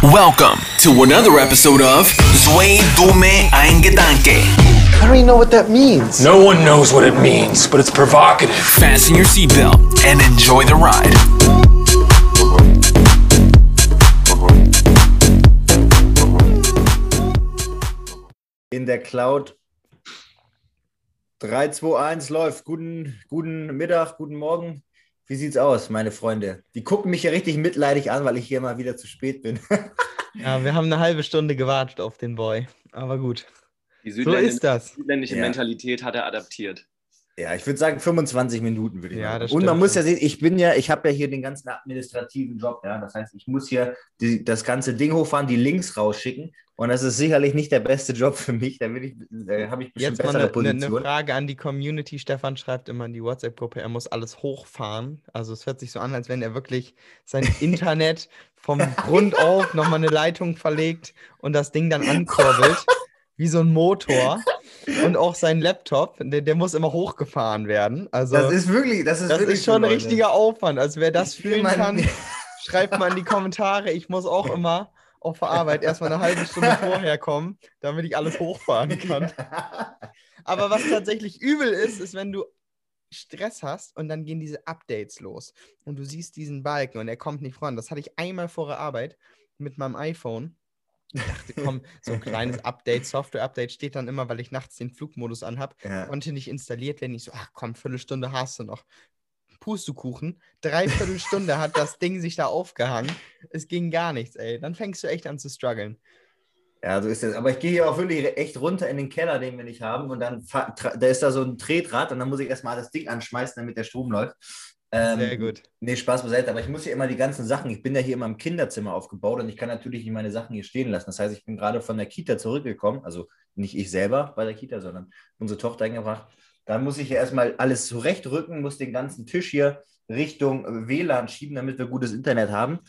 Welcome to another episode of Zwei Dume Ein Gedanke. I don't even know what that means. No one knows what it means, but it's provocative. Fasten your seatbelt and enjoy the ride. in der Cloud. 3, 2, 1 läuft. Guten, guten Mittag, guten Morgen. Wie sieht's aus, meine Freunde? Die gucken mich ja richtig mitleidig an, weil ich hier mal wieder zu spät bin. Ja, wir haben eine halbe Stunde gewartet auf den Boy. Aber gut. Die So Südländin ist das. südländische Ja. Mentalität hat er adaptiert. ja, ich würde sagen 25 Minuten würde ich Ja, sagen. das Und man muss ja sehen, ich bin ja, ich habe ja hier den ganzen administrativen Job, ja. Das heißt, ich muss hier die, das ganze Ding hochfahren, die Links rausschicken. Und das ist sicherlich nicht der beste Job für mich. Da äh, habe ich bestimmt Jetzt mal bessere eine, eine, Position. eine Frage an die Community. Stefan schreibt immer in die WhatsApp-Gruppe, er muss alles hochfahren. Also es hört sich so an, als wenn er wirklich sein Internet vom Grund auf nochmal eine Leitung verlegt und das Ding dann ankurbelt, wie so ein Motor. Und auch sein Laptop, der, der muss immer hochgefahren werden. Also das ist wirklich, das ist das wirklich ist schon ein richtiger Aufwand. Also wer das Ich fühlen mal- kann, schreibt mal in die Kommentare. Ich muss auch immer auf der Arbeit erstmal eine halbe Stunde vorher kommen, damit ich alles hochfahren kann. Aber was tatsächlich übel ist, ist, wenn du Stress hast und dann gehen diese Updates los und du siehst diesen Balken und er kommt nicht voran. Das hatte ich einmal vor der Arbeit mit meinem iPhone. Ich dachte, komm, so ein kleines Update, Software-Update steht dann immer, weil ich nachts den Flugmodus anhab Ja. konnte nicht installiert werden. Ich so, ach komm, Viertelstunde hast du noch. Pustekuchen. Dreiviertel Stunde hat das Ding sich da aufgehangen. Es ging gar nichts, ey. Dann fängst du echt an zu strugglen. Ja, so ist es. Aber ich gehe hier auch wirklich echt runter in den Keller, den wir nicht haben. Und dann da ist da so ein Tretrad und dann muss ich erstmal das Ding anschmeißen, damit der Strom läuft. Ähm, Sehr gut. Nee, Spaß beiseite. Aber ich muss hier immer die ganzen Sachen, ich bin ja hier immer im Kinderzimmer aufgebaut und ich kann natürlich nicht meine Sachen hier stehen lassen. Das heißt, ich bin gerade von der Kita zurückgekommen. Also nicht ich selber bei der Kita, sondern unsere Tochter eingebracht. Da muss ich hier erstmal alles zurechtrücken, muss den ganzen Tisch hier Richtung WLAN schieben, damit wir gutes Internet haben.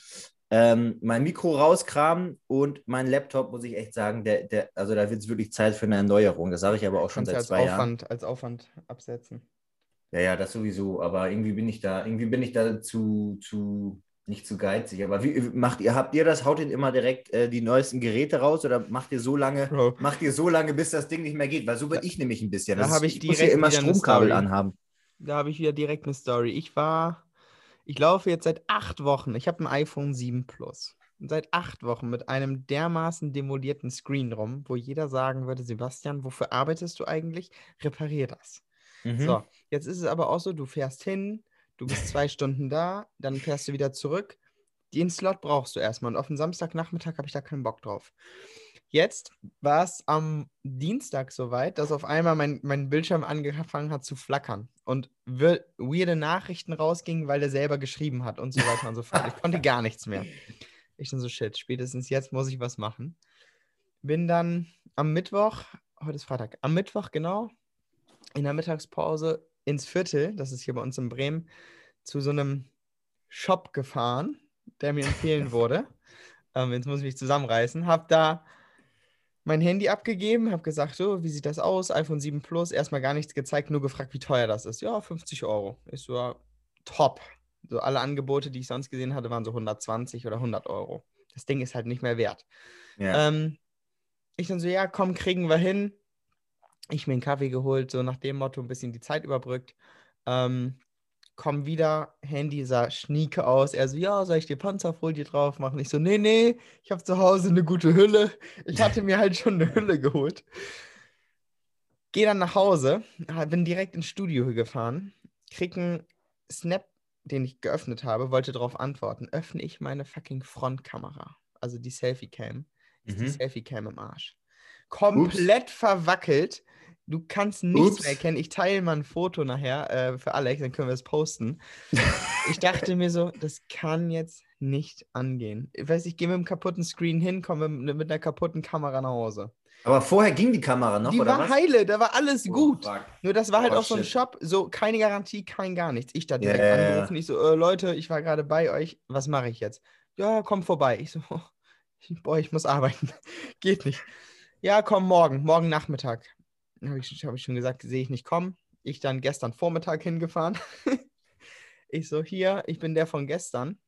Ähm, mein Mikro rauskramen und mein Laptop, muss ich echt sagen, der, der, also da wird es wirklich Zeit für eine Erneuerung. Das sage ich aber auch schon Kannst seit als zwei Jahren. Aufwand, als Aufwand absetzen. Ja, ja, das sowieso. Aber irgendwie bin ich da, irgendwie bin ich da zu, zu, nicht zu geizig. Aber wie macht ihr, habt ihr das? Haut ihr immer direkt äh, die neuesten Geräte raus oder macht ihr so lange, Bro. macht ihr so lange, bis das Ding nicht mehr geht? Weil so bin ich nämlich ein bisschen. da Das hab ist- ich muss hier direkt immer wieder eine Stromkabel anhaben. Da habe ich wieder direkt eine Story. Ich war, ich laufe jetzt seit acht Wochen. Ich habe ein iPhone 7 Plus. Und seit acht Wochen mit einem dermaßen demolierten Screen rum, wo jeder sagen würde, Sebastian, wofür arbeitest du eigentlich? Reparier das. Mhm. So, jetzt ist es aber auch so, du fährst hin, du bist zwei Stunden da, dann fährst du wieder zurück. Den Slot brauchst du erstmal. Und auf den Samstagnachmittag habe ich da keinen Bock drauf. Jetzt war es am Dienstag soweit, dass auf einmal mein, mein Bildschirm angefangen hat zu flackern und weirde Nachrichten rausgingen, weil er selber geschrieben hat und so weiter und so fort. Ich konnte gar nichts mehr. Ich dann so, shit, spätestens jetzt muss ich was machen. Bin dann am Mittwoch, heute ist Freitag, am Mittwoch genau, in der Mittagspause ins Viertel, das ist hier bei uns in Bremen, zu so einem Shop gefahren, der mir empfehlen wurde. Ähm, jetzt muss ich mich zusammenreißen. Hab da mein Handy abgegeben, hab gesagt, so, wie sieht das aus? iPhone 7 Plus, erstmal gar nichts gezeigt, nur gefragt, wie teuer das ist. Ja, 50 Euro. Ich so, ja, top. So alle Angebote, die ich sonst gesehen hatte, waren so 120 oder 100 Euro. Das Ding ist halt nicht mehr wert. Ja. Ähm, ich dann so, ja, komm, kriegen wir hin. Ich mir einen Kaffee geholt, so nach dem Motto ein bisschen die Zeit überbrückt. Ähm, komm wieder, Handy sah schnieke aus. Er so, ja, soll ich dir Panzerfolie drauf machen? Ich so, nee, nee, ich habe zu Hause eine gute Hülle. Ich hatte mir halt schon eine Hülle geholt. Geh dann nach Hause, ha- bin direkt ins Studio gefahren, krieg einen Snap, den ich geöffnet habe, wollte darauf antworten. Öffne ich meine fucking Frontkamera, also die Selfie-Cam ist die Mhm. Selfie-Cam im Arsch. Komplett verwackelt. Du kannst nichts Ups. mehr erkennen. Ich teile mal ein Foto nachher äh, für Alex, dann können wir es posten. ich dachte mir so, das kann jetzt nicht angehen. Ich weiß, ich gehe mit einem kaputten Screen hin, komme mit, mit einer kaputten Kamera nach Hause. Aber vorher ging die Kamera noch, die oder war was? heile, da war alles Oh, gut. fuck. Nur das war halt Oh, auch so ein shit. Shop, so keine Garantie, kein gar nichts. Ich da direkt ja. angerufen, ich so, äh, Leute, ich war gerade bei euch, was mache ich jetzt? Ja, komm vorbei. Ich so, boah, ich muss arbeiten. Geht nicht. Ja, komm morgen, morgen Nachmittag. Habe ich, hab ich schon gesagt, sehe ich nicht kommen. Ich dann gestern Vormittag hingefahren. ich so, hier, ich bin der von gestern.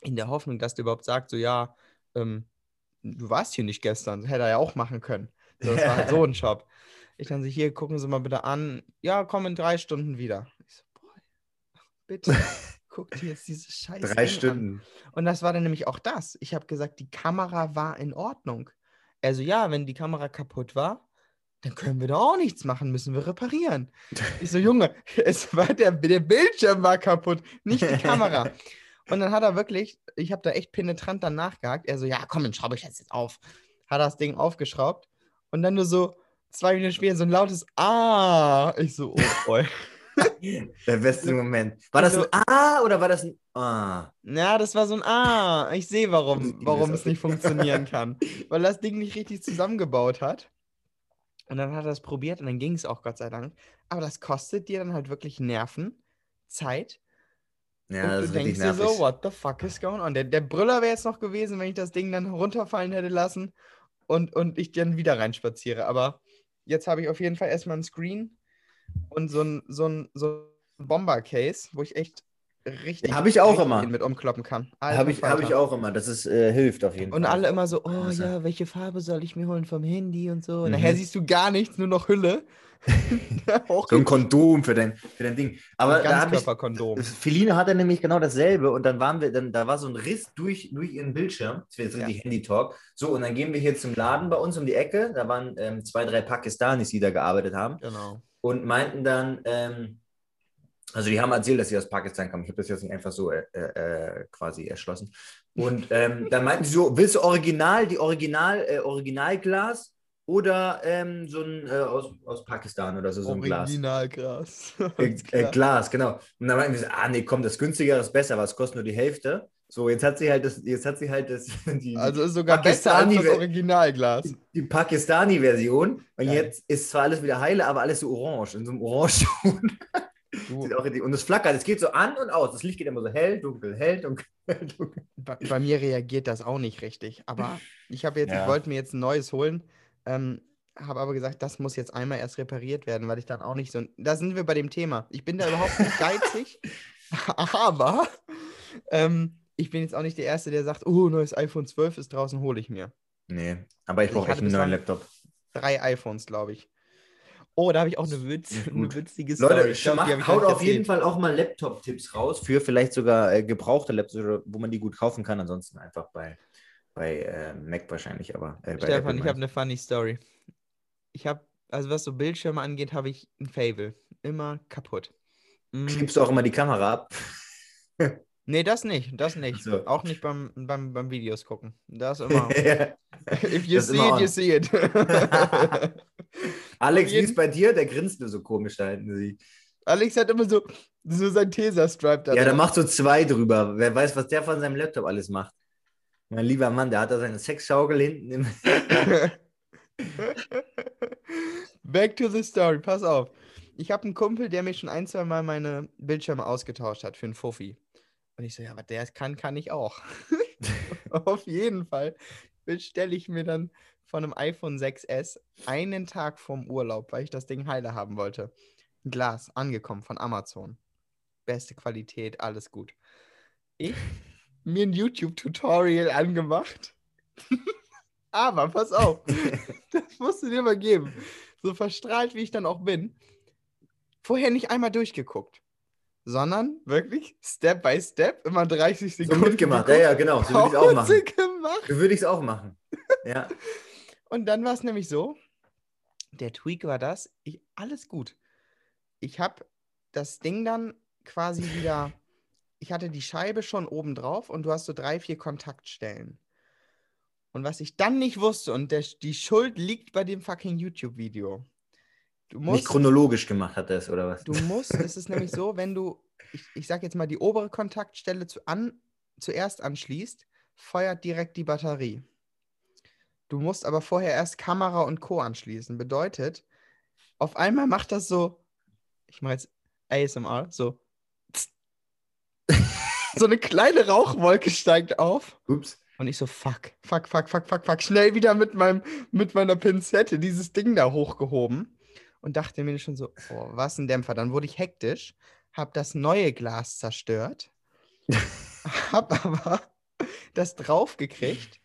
In der Hoffnung, dass der überhaupt sagt, so, ja, ähm, du warst hier nicht gestern, hätte er ja auch machen können. So, das war halt so ein Job. Ich dann so, hier, gucken Sie mal bitte an. Ja, komm in drei Stunden wieder. Ich so, boah, bitte, guck dir jetzt diese Scheiße Drei An. Stunden. Und das war dann nämlich auch das. Ich habe gesagt, die Kamera war in Ordnung. Also ja, wenn die Kamera kaputt war, dann können wir da auch nichts machen, müssen wir reparieren. Ich so, Junge, es war der, der Bildschirm war kaputt, nicht die Kamera. Und dann hat er wirklich, ich habe da echt penetrant dann nachgehakt. Er so, ja, komm, dann schraube ich das jetzt auf. Hat das Ding aufgeschraubt und dann nur so zwei Minuten später so ein lautes Ah. Ich so, oh boy. Der beste Moment. War das ein A oder war das ein A? Ja, das war so ein Ah. Ich sehe, warum, warum es nicht funktionieren kann. Weil das Ding nicht richtig zusammengebaut hat. Und dann hat er es probiert und dann ging es auch, Gott sei Dank. Aber das kostet dir dann halt wirklich Nerven, Zeit. Ja, und das du ist denkst dir so, what the fuck is going on? Der, der Brüller wäre jetzt noch gewesen, wenn ich das Ding dann runterfallen hätte lassen und, und ich dann wieder reinspaziere. Aber jetzt habe ich auf jeden Fall erstmal ein Screen und so ein, so ein, so ein Bomber-Case, wo ich echt richtig, Hab ich auch immer. mit umkloppen kann. Habe ich, hab ich auch immer. Das ist, äh, hilft auf jeden Und Fall. alle immer so, oh Also. ja, welche Farbe soll ich mir holen vom Handy und so. Und Mhm. nachher siehst du gar nichts, nur noch Hülle. So ein Kondom für dein, für dein Ding. Aber ein da habe ich. Feline hatte nämlich genau dasselbe und dann waren wir, dann, da war so ein Riss durch, durch ihren Bildschirm. Das wäre jetzt Ja. richtig Handy-Talk. So, und dann gehen wir hier zum Laden bei uns um die Ecke. Da waren ähm, zwei, drei Pakistanis, die da gearbeitet haben Genau. Und meinten dann, ähm, also die haben erzählt, dass sie aus Pakistan kommen. Ich habe das jetzt nicht einfach so äh, äh, quasi erschlossen. Und ähm, dann meinten sie so, willst du original, die Original, äh, Originalglas oder ähm, so ein äh, aus, aus Pakistan oder so, so ein Glas? Originalgras. Äh, äh. Glas, genau. Und dann meinten wir so, ah nee, komm, das günstigere ist besser, was kostet nur die Hälfte. So, jetzt hat sie halt das, jetzt hat sie halt das, die, Also ist sogar besser als Pakistani das Originalglas. die Pakistani-Version. Und Geil. jetzt ist zwar alles wieder heile, aber alles so orange, in so einem Orangeton. Und es flackert, es geht so an und aus. Das Licht geht immer so hell, dunkel, hell, dunkel, hell, dunkel. bei, bei mir reagiert das auch nicht richtig. Aber ich habe jetzt, Ja. ich wollte mir jetzt ein neues holen. Ähm, habe aber gesagt, das muss jetzt einmal erst repariert werden, weil ich dann auch nicht so. Da sind wir bei dem Thema. Ich bin da überhaupt nicht geizig, aber ähm, ich bin jetzt auch nicht der Erste, der sagt, oh, neues iPhone 12 ist draußen, hole ich mir. Nee, aber ich Ich brauche echt einen neuen Laptop. Drei iPhones, glaube ich. Oh, da habe ich auch eine, Witz, eine witzige Story. Leute, Ich glaub, ich haut auf jeden. Fall auch mal Laptop-Tipps raus für vielleicht sogar äh, gebrauchte Laptops, wo man die gut kaufen kann. Ansonsten einfach bei, bei äh, Mac wahrscheinlich, aber äh, Stefan, ich habe eine funny Story. Ich habe, also was so Bildschirme angeht, habe ich ein Fable. Immer kaputt. Mm, Klebst du auch immer die Kamera ab? Nee, das nicht, das nicht. So. Auch nicht beim, beim, beim Videos gucken. Das immer. If you Das see it, you see it. Alex, wie ist bei dir? Der grinst nur so komisch da hinten. Sie. Alex hat immer so, so sein Tesa-Stripe da. Ja, der macht so zwei drüber. Wer weiß, was der von seinem Laptop alles macht. Mein lieber Mann, der hat da seine Sexschaukel hinten. Im Back to the story, pass auf. Ich habe einen Kumpel, der mir schon ein, zwei Mal meine Bildschirme ausgetauscht hat für einen Fuffi. Und ich so, ja, was der kann, kann ich auch. auf jeden Fall bestelle ich mir dann von einem iPhone 6S einen Tag vorm Urlaub, weil ich das Ding heile haben wollte. Ein Glas, angekommen von Amazon. Beste Qualität, alles gut. Ich mir ein YouTube-Tutorial angemacht. Aber pass auf, das musst du dir mal geben. So verstrahlt, wie ich dann auch bin. Vorher nicht einmal durchgeguckt, sondern wirklich Step by Step, immer 30 so Sekunden. mitgemacht. Ja, ja, genau. So würde ich es auch machen. Gemacht. So würde ich es auch machen. Ja. Und dann war es nämlich so, der Tweak war das, ich, alles gut. Ich habe das Ding dann quasi wieder, ich hatte die Scheibe schon oben drauf und du hast so drei, vier Kontaktstellen. Und was ich dann nicht wusste, und der, die Schuld liegt bei dem fucking YouTube-Video. Du Nicht musst, chronologisch gemacht hat er es, oder was? du musst, es ist nämlich so, wenn du, ich, ich sag jetzt mal, die obere Kontaktstelle zu an, zuerst anschließt, feuert direkt die Batterie. Du musst aber vorher erst Kamera und Co. anschließen. Bedeutet, auf einmal macht das so, ich mache jetzt ASMR, so. so eine kleine Rauchwolke steigt auf. Ups. Und ich so, fuck, fuck, fuck, fuck, fuck, fuck. Schnell wieder mit, meinem, mit meiner Pinzette dieses Ding da hochgehoben. Und dachte mir schon so, oh, was ein Dämpfer. Dann wurde ich hektisch, hab das neue Glas zerstört, hab aber das draufgekriegt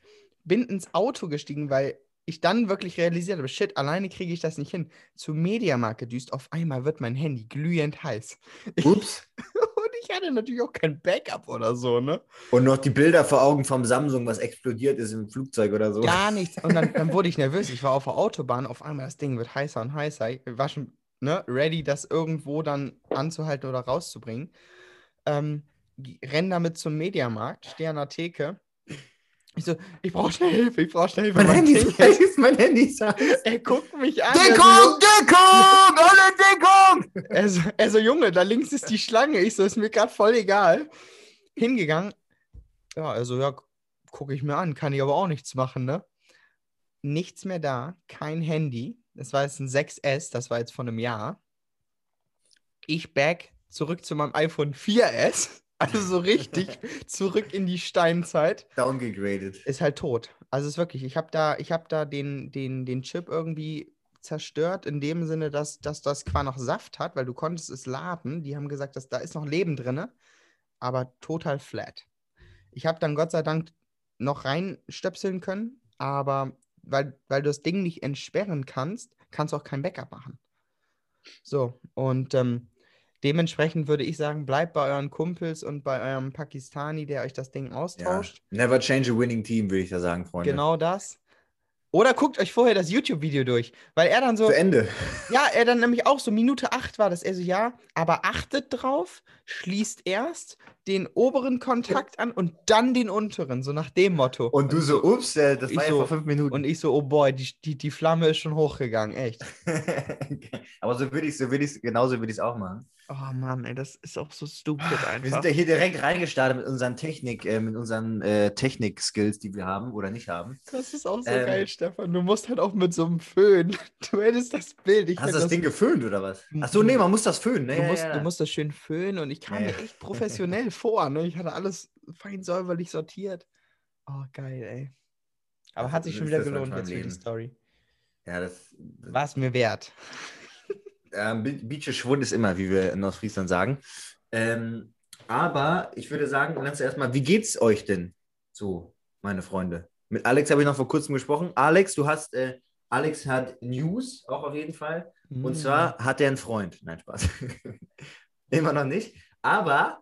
bin ins Auto gestiegen, weil ich dann wirklich realisiert habe, shit, alleine kriege ich das nicht hin. Zu Mediamarkt gedüst, auf einmal wird mein Handy glühend heiß. Ups. Ich hatte natürlich auch kein Backup oder so, ne? Und noch die Bilder vor Augen vom Samsung, was explodiert ist im Flugzeug oder so. Gar nichts. Und dann, dann wurde ich nervös. Ich war auf der Autobahn, auf einmal das Ding wird heißer und heißer. Ich war schon ne, ready, das irgendwo dann anzuhalten oder rauszubringen. Ähm, renn damit zum Mediamarkt, stehe an der Theke. Ich so, ich brauche schnell Hilfe, ich brauche schnell Hilfe. Mein Handy Ding ist mein Handy ist. Er guckt mich an. Deckung, Deckung, alle Deckung. Er so, er so, Junge, da links ist die Schlange. Ich so, ist mir gerade voll egal. Hingegangen. Ja, also, ja, gucke ich mir an. Kann ich aber auch nichts machen, ne? Nichts mehr da. Kein Handy. Das war jetzt ein 6S. Das war jetzt vor einem Jahr. Ich back zurück zu meinem iPhone 4S. Also so richtig zurück in die Steinzeit. Downgegradet. Ist halt tot. Also es ist wirklich, ich habe da, ich habe da den, den, den Chip irgendwie zerstört, in dem Sinne, dass, dass das zwar noch Saft hat, weil du konntest es laden. Die haben gesagt, dass da ist noch Leben drin, aber total flat. Ich habe dann Gott sei Dank noch reinstöpseln können, aber weil, weil du das Ding nicht entsperren kannst, kannst du auch kein Backup machen. So, und ähm, dementsprechend würde ich sagen, bleibt bei euren Kumpels und bei eurem Pakistani, der euch das Ding Ja. austauscht. Never change a winning team, würde ich da sagen, Freunde. Genau das. Oder guckt euch vorher das YouTube-Video durch, weil er dann so, Zu Ende. ja, er dann nämlich auch so Minute 8 war das, er so, ja, aber achtet drauf, schließt erst den oberen Kontakt an und dann den unteren, so nach dem Motto. Und du so, ups, äh, das war ja so- vor fünf Minuten. Und ich so, oh boy, die, die, die Flamme ist schon hochgegangen, echt. Aber so würde ich so würde ich genauso würde ich es auch machen. Oh Mann, ey, das ist auch so stupid Wir einfach. sind ja hier direkt reingestartet mit unseren Technik, äh, mit unseren äh, Technik-Skills, die wir haben oder nicht haben. Das ist auch so Ähm, geil, Stefan. Du musst halt auch mit so einem Föhn. Du hättest das Bild. Ich Hast du das Ding geföhnt oder was? Achso, nee, man muss das föhnen. Ne? Du Ja, musst, ja, du ja. musst das schön föhnen und ich kam mir echt professionell vor. Ne? Ich hatte alles fein säuberlich sortiert. Oh, geil, ey. Aber Das hat sich schon wieder das gelohnt jetzt im für die Leben. Story. ja, das, das War es mir wert. Ähm, Bi- Beache Schwund ist immer, wie wir in Ostfriesland sagen. Ähm, aber ich würde sagen, lass erstmal, wie geht's euch denn so, meine Freunde? Mit Alex habe ich noch vor kurzem gesprochen. Alex, du hast, äh, Alex hat News, auch auf jeden Fall. Und Mm. zwar hat er einen Freund. Nein, Spaß. Immer noch nicht. Aber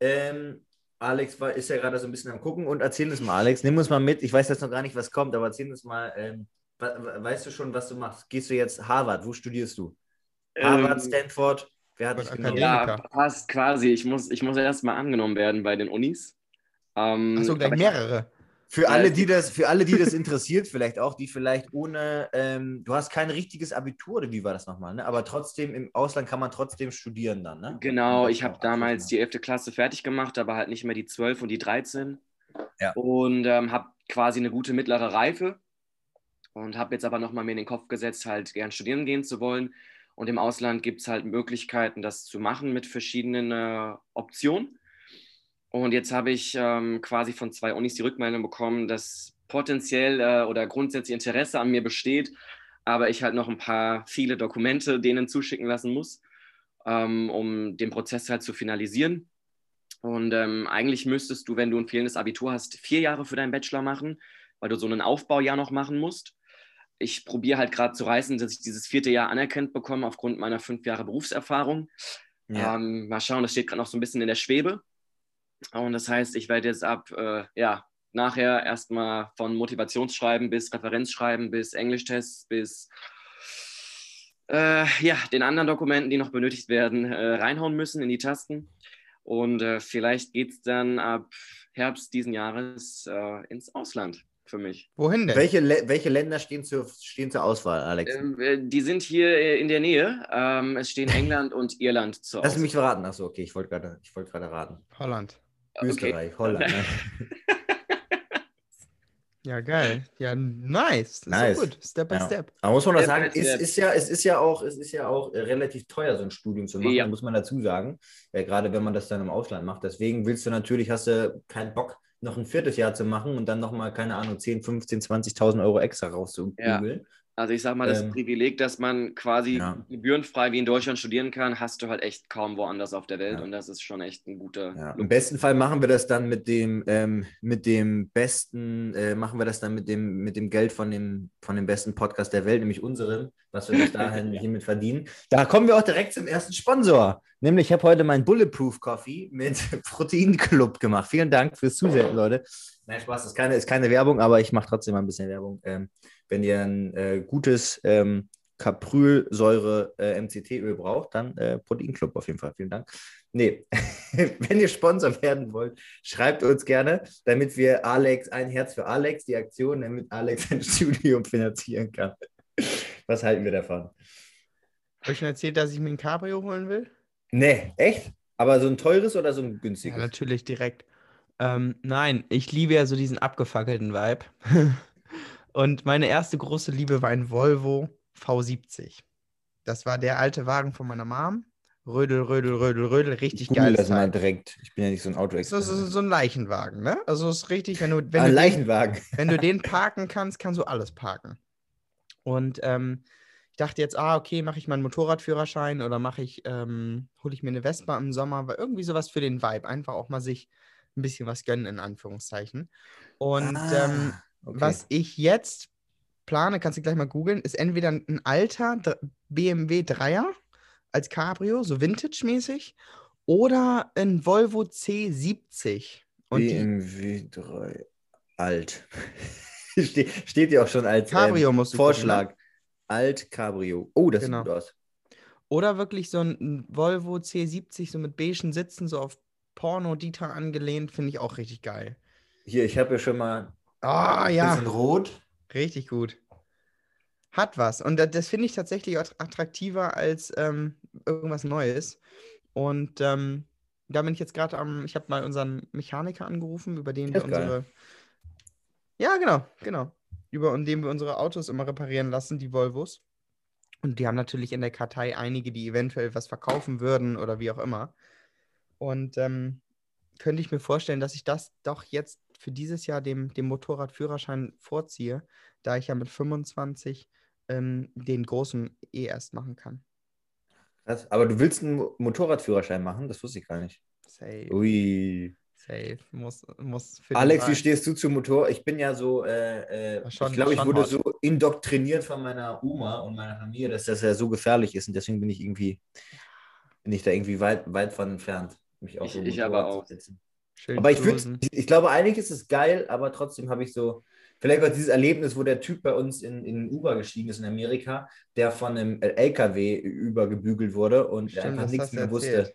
ähm, Alex war, ist ja gerade so ein bisschen am Gucken und erzähl uns mal, Alex, nimm uns mal mit. Ich weiß jetzt noch gar nicht, was kommt, aber erzähl uns mal, ähm, weißt du schon, was du machst? Gehst du jetzt Harvard? Wo studierst du? Harvard, Ähm, Stanford? Wer hat dich genommen? Akademiker. ja, passt quasi. Ich muss, ich muss erstmal angenommen werden bei den Unis. Ähm, Achso, gleich mehrere. Für alle, die das, für alle, die das interessiert, vielleicht auch, die vielleicht ohne, ähm, du hast kein richtiges Abitur, oder wie war das nochmal, ne? Aber trotzdem, im Ausland kann man trotzdem studieren dann, ne? Genau, ich habe damals die abschließen. 11. Klasse fertig gemacht, aber halt nicht mehr die 12 und die 13. Ja. Und ähm, habe quasi eine gute mittlere Reife und habe jetzt aber nochmal mir in den Kopf gesetzt, halt gern studieren gehen zu wollen. Und im Ausland gibt es halt Möglichkeiten, das zu machen mit verschiedenen äh, Optionen. Und jetzt habe ich ähm, quasi von zwei Unis die Rückmeldung bekommen, dass potenziell äh, oder grundsätzlich Interesse an mir besteht, aber ich halt noch ein paar viele Dokumente denen zuschicken lassen muss ähm, um den Prozess halt zu finalisieren. Und ähm, eigentlich müsstest du, wenn du ein fehlendes Abitur hast, vier Jahre für deinen Bachelor machen, weil du so einen Aufbaujahr noch machen musst. Ich probiere halt gerade zu reißen, dass ich dieses vierte Jahr anerkannt bekomme aufgrund meiner fünf Jahre Berufserfahrung. Ja. Ähm, mal schauen, das steht gerade noch so ein bisschen in der Schwebe. Und das heißt, ich werde jetzt ab, äh, ja, nachher erstmal von Motivationsschreiben bis Referenzschreiben bis Englischtests bis äh, ja, den anderen Dokumenten, die noch benötigt werden, äh, reinhauen müssen in die Tasten. Und äh, vielleicht geht es dann ab Herbst diesen Jahres äh, ins Ausland für mich. Wohin denn? Welche, welche Länder stehen zur, stehen zur Auswahl, Alex? Ähm, äh, die sind hier äh, in der Nähe. Ähm, es stehen England und Irland zur Lass Auswahl. mich verraten. Achso, okay, ich wollte gerade ich wollte gerade raten. Holland. Okay. Österreich, Holland. Ne? Ja, geil. Ja, nice. Das Nice. Ist so gut. Step by Ja. step. Aber muss man das Step sagen, step. ist ja, es ist ja auch, es ist ja auch äh, relativ teuer, so ein Studium zu machen, Ja. muss man dazu sagen. Äh, gerade wenn man das dann im Ausland macht. Deswegen willst du natürlich, hast du keinen Bock, noch ein viertes Jahr zu machen und dann nochmal, keine Ahnung, 10, 15, 20.000 Euro extra rauszubügeln. Also ich sag mal, das Ähm, Privileg, dass man quasi ja. gebührenfrei wie in Deutschland studieren kann, hast du halt echt kaum woanders auf der Welt Ja. und das ist schon echt ein guter Ja. Im besten Fall machen wir das dann mit dem, ähm, mit dem besten, äh, machen wir das dann mit dem, mit dem Geld von dem, von dem besten Podcast der Welt, nämlich unserem, was wir bis dahin hiermit verdienen. Da kommen wir auch direkt zum ersten Sponsor. Nämlich, ich habe heute meinen Bulletproof Coffee mit Protein Club gemacht. Vielen Dank fürs Zusehen, Leute. Nein, Spaß, ist keine, ist keine Werbung, aber ich mache trotzdem mal ein bisschen Werbung. Ähm, wenn ihr ein äh, gutes ähm, Caprylsäure äh, braucht, dann äh, Protein Club auf jeden Fall. Vielen Dank. Nee, wenn ihr Sponsor werden wollt, schreibt uns gerne, damit wir Alex, ein Herz für Alex, die Aktion, damit Alex ein Studium finanzieren kann. Was halten wir davon? Habe ich schon erzählt, dass ich mir ein Cabrio holen will? Nee, echt? Aber so ein teures oder so ein Ja, günstiges? natürlich direkt. Ähm, nein, ich liebe ja so diesen abgefackelten Vibe. Und meine erste große Liebe war ein Volvo V70. Das war der alte Wagen von meiner Mom. Rödel, Rödel, Rödel, Rödel, richtig geil. das mal direkt. Ich bin ja nicht so ein auto So, so, so ein Leichenwagen, ne? Also es ist richtig, wenn du, wenn, Ein du den, Leichenwagen. wenn du den parken kannst, kannst du alles parken. Und ähm, ich dachte jetzt, ah, okay, mache ich meinen Motorradführerschein oder mache ich, ähm, hole ich mir eine Vespa im Sommer, weil irgendwie sowas für den Vibe. Einfach auch mal sich ein bisschen was gönnen, in Anführungszeichen. Und ähm, Ah, okay. was ich jetzt plane, kannst du gleich mal googeln, ist entweder ein alter BMW 3er als Cabrio, so Vintage-mäßig, oder ein Volvo C70. Und BMW 3 alt. Ste steht ja auch schon als Cabrio ähm, du gucken, ne? Vorschlag. Alt Cabrio. Oh, das Genau. sieht gut aus. Oder wirklich so ein ein Volvo C70, so mit beigen Sitzen, so auf Porno-Dieter angelehnt, finde ich auch richtig geil. Hier, ich habe ja schon mal Ah, ein ja, bisschen rot. richtig gut. Hat was. Und das, das finde ich tatsächlich att- attraktiver als ähm, irgendwas Neues. Und ähm, da bin ich jetzt gerade am, ich habe mal unseren Mechaniker angerufen, über den wir geil. unsere. Ja, genau, genau. Über den wir unsere Autos immer reparieren lassen, die Volvos. Und die haben natürlich in der Kartei einige, die eventuell was verkaufen würden oder wie auch immer. Und ähm, könnte ich mir vorstellen, dass ich das doch jetzt für dieses Jahr dem, dem Motorradführerschein vorziehe, da ich ja mit 25 ähm, den großen eh erst machen kann. Krass. Aber du willst einen Mo- Motorradführerschein machen? Das wusste ich gar nicht. Safe, Ui. safe. Muss, muss Alex, wie stehst du zum Motor? Ich bin ja so, äh, äh, schon- ich glaube, ich wurde hot. so indoktriniert von meiner Oma und meiner Familie, dass das ja so gefährlich ist und deswegen bin ich irgendwie, bin ich da irgendwie weit, weit von entfernt, mich auf Ich- so ich aber zu auch. setzen. Aber ich, würd, cruisen. ich, glaube, eigentlich ist es geil, aber trotzdem habe ich so, vielleicht auch dieses Erlebnis, wo der Typ bei uns in, in Uber gestiegen ist in Amerika, der von einem LKW übergebügelt wurde und Stimmt, einfach nichts mehr wusste.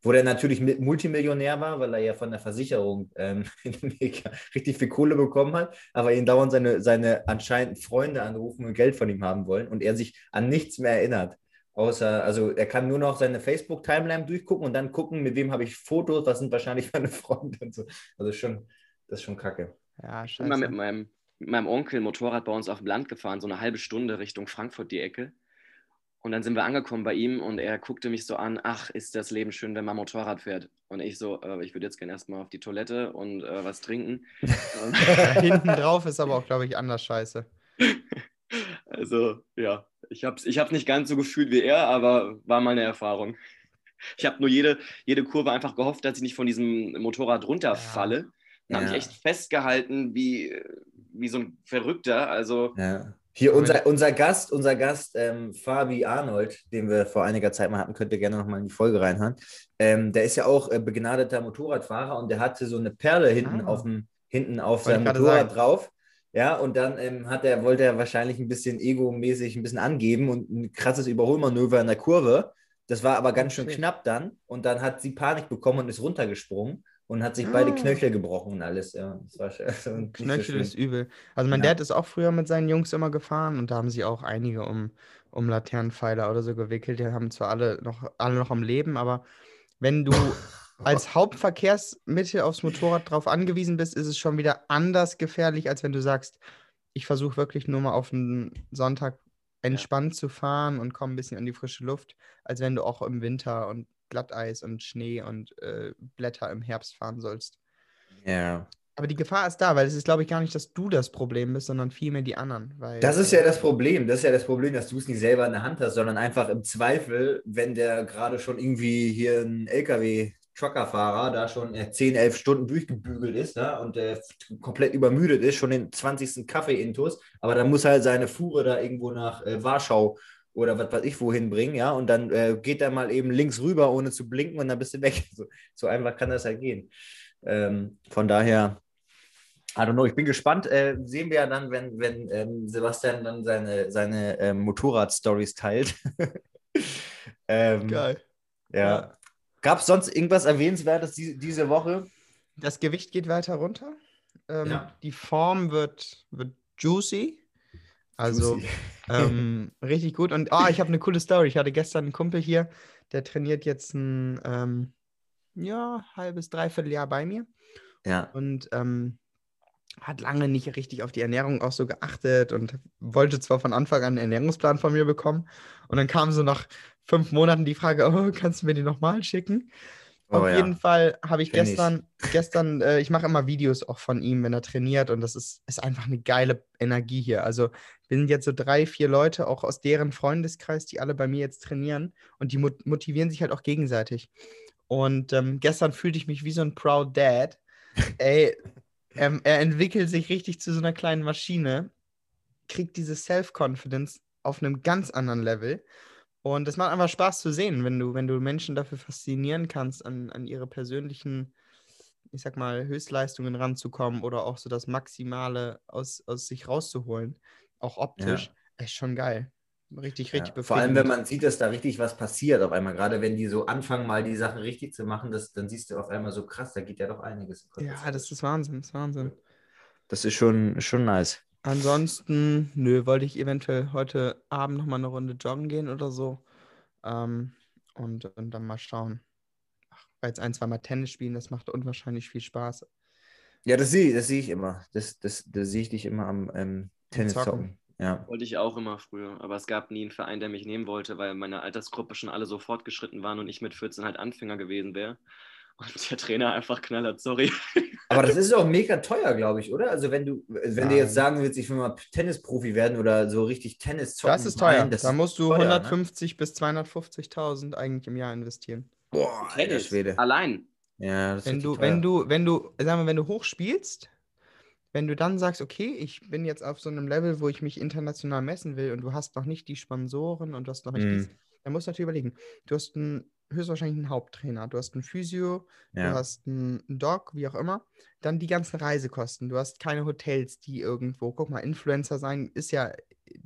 Wo der natürlich Multimillionär war, weil er ja von der Versicherung ähm, in Amerika richtig viel Kohle bekommen hat, aber ihn dauernd seine, seine anscheinend Freunde anrufen und Geld von ihm haben wollen und er sich an nichts mehr erinnert. Außer, also er kann nur noch seine Facebook-Timeline durchgucken und dann gucken, mit wem habe ich Fotos, was sind wahrscheinlich meine Freunde und so. Also schon, das ist schon kacke. Ja, Ich bin mal mit scheiße. meinem, mit meinem Onkel Motorrad bei uns auf dem Land gefahren, so eine halbe Stunde Richtung Frankfurt die Ecke. Und dann sind wir angekommen bei ihm und er guckte mich so an, ach, ist das Leben schön, wenn man Motorrad fährt. Und ich so, äh, ich würde jetzt gerne erstmal auf die Toilette und äh, was trinken. Hinten drauf ist aber auch, glaube ich, anders scheiße. Also, ja, ich habe es ich hab's nicht ganz so gefühlt wie er, aber war meine Erfahrung. Ich habe nur jede, jede Kurve einfach gehofft, dass ich nicht von diesem Motorrad runterfalle. Und habe Ja. mich echt festgehalten wie, wie so ein Verrückter. Also, Ja. Hier unser, unser Gast, unser Gast ähm, Fabi Arnold, den wir vor einiger Zeit mal hatten, könnt ihr gerne nochmal in die Folge reinhören. Ähm, der ist ja auch äh, begnadeter Motorradfahrer und der hatte so eine Perle hinten Ah. auf dem, hinten auf seinem ich Motorrad sagen. drauf. Ja, und dann ähm, hat er, wollte er wahrscheinlich ein bisschen egomäßig ein bisschen angeben und ein krasses Überholmanöver in der Kurve. Das war aber ganz schön shit. knapp dann. Und dann hat sie Panik bekommen und ist runtergesprungen und hat sich beide Ah. Knöchel gebrochen und alles. Ja, das war schon, also so Knöchel schlimm. ist übel. Also mein Ja. Dad ist auch früher mit seinen Jungs immer gefahren und da haben sie auch einige um, um Laternenpfeiler oder so gewickelt. Die haben zwar alle noch, alle noch am Leben, aber wenn du als Hauptverkehrsmittel aufs Motorrad drauf angewiesen bist, ist es schon wieder anders gefährlich, als wenn du sagst, ich versuche wirklich nur mal auf einen Sonntag entspannt zu fahren und komme ein bisschen an die frische Luft, als wenn du auch im Winter und Glatteis und Schnee und äh, Blätter im Herbst fahren sollst. Ja. Aber die Gefahr ist da, weil es ist, glaube ich, gar nicht, dass du das Problem bist, sondern vielmehr die anderen. Weil, Das ist ja das Problem. Das ist ja das Problem, dass du es nicht selber in der Hand hast, sondern einfach im Zweifel, wenn der gerade schon irgendwie hier ein LKW-Truckerfahrer da schon äh, 10, 11 Stunden durchgebügelt ist ne, und äh, komplett übermüdet ist, schon den 20. Kaffee-Intus, aber dann muss halt seine Fuhre da irgendwo nach äh, Warschau oder was weiß ich wohin bringen, ja, und dann äh, geht er mal eben links rüber, ohne zu blinken und dann bist du weg. So, so einfach kann das halt gehen. Ähm, von daher, I don't know, ich bin gespannt. Äh, sehen wir ja dann, wenn, wenn ähm, Sebastian dann seine, seine ähm, Motorrad-Stories teilt. ähm, Geil. Ja. Gab es sonst irgendwas Erwähnenswertes die, diese Woche? Das Gewicht geht weiter runter. Ähm, Ja. Die Form wird, wird juicy. Also Juicy. ähm, richtig gut. Und ah, ich habe eine coole Story. Ich hatte gestern einen Kumpel hier, der trainiert jetzt ein ähm, ja, halbes, dreiviertel Jahr bei mir. Ja. und ähm, hat lange nicht richtig auf die Ernährung auch so geachtet und wollte zwar von Anfang an einen Ernährungsplan von mir bekommen. Und dann kam so nach fünf Monaten die Frage, oh, kannst du mir die nochmal schicken? Oh, Auf ja. jeden Fall habe ich ich. gestern, gestern, äh, ich mache immer Videos auch von ihm, wenn er trainiert und das ist, ist einfach eine geile Energie hier. Also wir sind jetzt so drei, vier Leute, auch aus deren Freundeskreis, die alle bei mir jetzt trainieren und die mot motivieren sich halt auch gegenseitig. Und ähm, gestern fühlte ich mich wie so ein Proud Dad. Ey, ähm, er entwickelt sich richtig zu so einer kleinen Maschine, kriegt diese Self-Confidence auf einem ganz anderen Level. Und es macht einfach Spaß zu sehen, wenn du, wenn du Menschen dafür faszinieren kannst, an, an ihre persönlichen, ich sag mal, Höchstleistungen ranzukommen oder auch so das Maximale aus, aus sich rauszuholen. Auch optisch. Ist schon geil. Richtig, richtig Ja. Vor allem, wenn man sieht, dass da richtig was passiert auf einmal, gerade wenn die so anfangen, mal die Sachen richtig zu machen, das, dann siehst du auf einmal so krass, da geht ja doch einiges. Ja, das ist Wahnsinn, das ist Wahnsinn. das ist schon, schon nice. Ansonsten, nö, wollte ich eventuell heute Abend nochmal eine Runde joggen gehen oder so. Ähm, und, und dann mal schauen. Ach, weil jetzt ein, zweimal Tennis spielen, das macht unwahrscheinlich viel Spaß. Ja, das sehe das sehe ich immer. Das, das, das sehe ich dich immer am ähm, Tennis Zocken. zocken. Ja. Wollte ich auch immer früher, aber es gab nie einen Verein, der mich nehmen wollte, weil meine Altersgruppe schon alle so fortgeschritten waren und ich mit 14 halt Anfänger gewesen wäre. Und der Trainer einfach knallert, sorry. Aber das ist auch mega teuer, glaube ich, oder? Also wenn du, wenn du Nein. jetzt sagen willst, ich will mal Tennisprofi werden oder so richtig Tennis zocken. Das ist teuer. Nein, das da musst du teuer, ne? 150 bis 250.000 eigentlich im Jahr investieren. Boah, Tennis, Schwede. allein. Ja, das ist Wenn du, teuer. wenn du, wenn du, sagen wir, wenn du hoch spielst, wenn du dann sagst, okay, ich bin jetzt auf so einem Level, wo ich mich international messen will und du hast noch nicht die Sponsoren und du hast noch nicht Mhm. dies, dann musst du natürlich überlegen. Du hast einen, höchstwahrscheinlich einen Haupttrainer, du hast einen Physio, du ja. hast einen einen Doc, wie auch immer. Dann die ganzen Reisekosten. Du hast keine Hotels, die irgendwo, guck mal, Influencer sein ist ja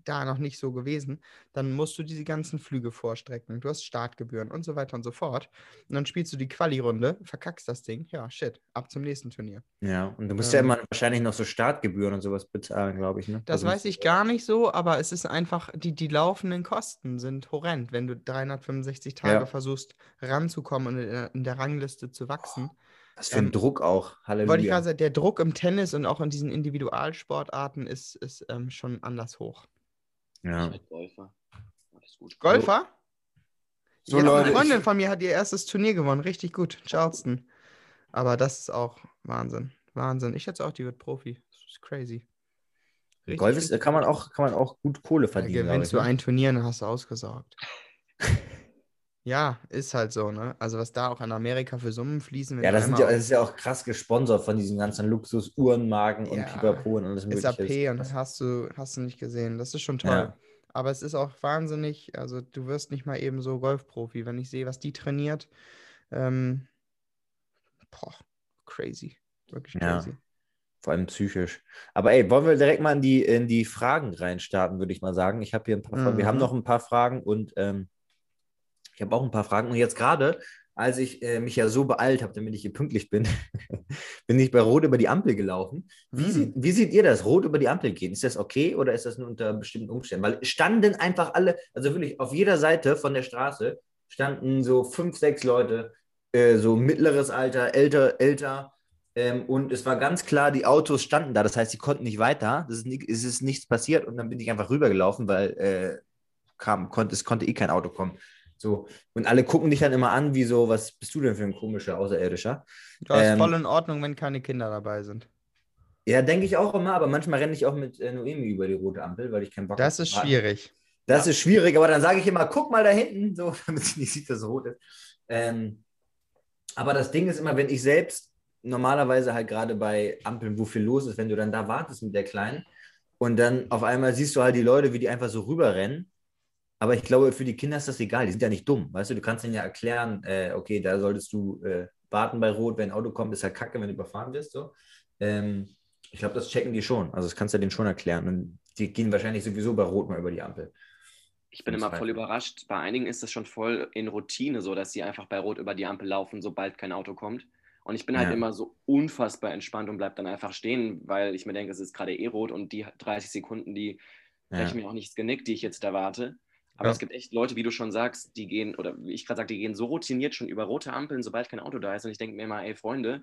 da noch nicht so gewesen. Dann musst du diese ganzen Flüge vorstrecken. Du hast Startgebühren und so weiter und so fort. Und dann spielst du die Quali-Runde, verkackst das Ding. Ja, shit, ab zum nächsten Turnier. ja, und du musst ja Ähm, immer wahrscheinlich noch so Startgebühren und sowas bezahlen, glaube ich. Ne? Das Also- weiß ich gar nicht so, aber es ist einfach, die, die laufenden Kosten sind horrend, wenn du 365 Tage Ja. versuchst ranzukommen und in der, in der Rangliste zu wachsen. Was für ein ähm, Druck auch. Halleluja. Wollte ich gerade sagen, der Druck im Tennis und auch in diesen Individualsportarten ist, ist ähm, schon anders hoch. ja. Ich Golfer. Alles gut. Golfer? So, ja, Leute, eine Freundin ich- von mir hat ihr erstes Turnier gewonnen. Richtig gut. Charleston. Aber das ist auch Wahnsinn. Wahnsinn. Ich schätze auch, die wird Profi. Das ist crazy. Richtig, Golf ist, richtig kann man auch, kann man auch gut Kohle Da verdienen. glaub gewinnst ich, du ne? ein Turnier, dann hast du ausgesorgt. Ja, ist halt so, ne? Also was da auch in Amerika für Summen fließen, Ja, das, sind ja, das ist ja auch krass gesponsert von diesen ganzen Luxus-Uhrenmarken und Ja. Pipapo und alles mögliche. SAP und hast du, hast du nicht gesehen. Das ist schon toll. Ja. Aber es ist auch wahnsinnig, also du wirst nicht mal eben so Golfprofi, wenn ich sehe, was die trainiert. Ähm, boah, crazy. Wirklich Ja. crazy. Vor allem psychisch. Aber ey, wollen wir direkt mal in die, in die Fragen reinstarten, würde ich mal sagen. Ich habe hier ein paar Fragen. Wir haben Mhm. noch ein paar Fragen und ähm, ich habe auch ein paar Fragen. Und jetzt gerade, als ich äh, mich ja so beeilt habe, damit ich hier pünktlich bin, bin ich bei Rot über die Ampel gelaufen. Wie, Mhm. sieht, wie seht ihr das? Rot über die Ampel gehen? Ist das okay oder ist das nur unter bestimmten Umständen? Weil standen einfach alle, also wirklich auf jeder Seite von der Straße standen so fünf, sechs Leute, äh, so mittleres Alter, älter, älter. Ähm, und es war ganz klar, die Autos standen da. Das heißt, sie konnten nicht weiter. Ist, ni- es ist nichts passiert. Und dann bin ich einfach rübergelaufen, weil äh, kam, konnte, es konnte eh kein Auto kommen. So. Und alle gucken dich dann immer an, wie so, was bist du denn für ein komischer Außerirdischer? Ja, ist Ähm, voll in Ordnung, wenn keine Kinder dabei sind. Ja, denke ich auch immer, aber manchmal renne ich auch mit äh, Noemi über die rote Ampel, weil ich keinen Bock Das habe ist zu warten. schwierig. Das ist schwierig, aber dann sage ich immer, guck mal da hinten, so, damit sie nicht sieht, dass es rot ist. Ähm, aber das Ding ist immer, wenn ich selbst normalerweise halt gerade bei Ampeln, wo viel los ist, wenn du dann da wartest mit der Kleinen und dann auf einmal siehst du halt die Leute, wie die einfach so rüberrennen. Aber ich glaube, für die Kinder ist das egal. Die sind ja nicht dumm. Weißt du, du kannst ihnen ja erklären, äh, okay, da solltest du äh, warten bei Rot, wenn ein Auto kommt, ist halt kacke, wenn du überfahren wirst. So. Ähm, ich glaube, das checken die schon. Also das kannst du denen schon erklären. Und die gehen wahrscheinlich sowieso bei Rot mal über die Ampel. Ich bin Im immer voll überrascht. Bei einigen ist es schon voll in Routine so, dass sie einfach bei Rot über die Ampel laufen, sobald kein Auto kommt. Und ich bin halt Ja. immer so unfassbar entspannt und bleib dann einfach stehen, weil ich mir denke, es ist gerade eh rot und die 30 Sekunden, die Ja. brechen mir auch nichts Genick, die ich jetzt erwarte. Aber Ja. es gibt echt Leute, wie du schon sagst, die gehen, oder wie ich gerade sage, die gehen so routiniert schon über rote Ampeln, sobald kein Auto da ist. Und ich denke mir immer, ey Freunde,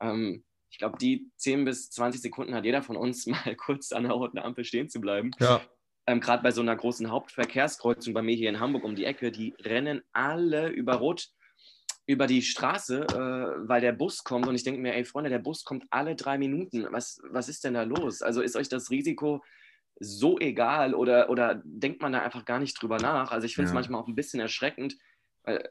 ähm, ich glaube, die 10 bis 20 Sekunden hat jeder von uns mal kurz an der roten Ampel stehen zu bleiben Ja. ähm, gerade bei so einer großen Hauptverkehrskreuzung bei mir hier in Hamburg um die Ecke, die rennen alle über Rot über die Straße, äh, weil der Bus kommt. Und ich denke mir, ey Freunde, der Bus kommt alle drei Minuten. Was, was ist denn da los? Also ist euch das Risiko so egal oder, oder denkt man da einfach gar nicht drüber nach? Also ich finde es Ja. manchmal auch ein bisschen erschreckend. Weil,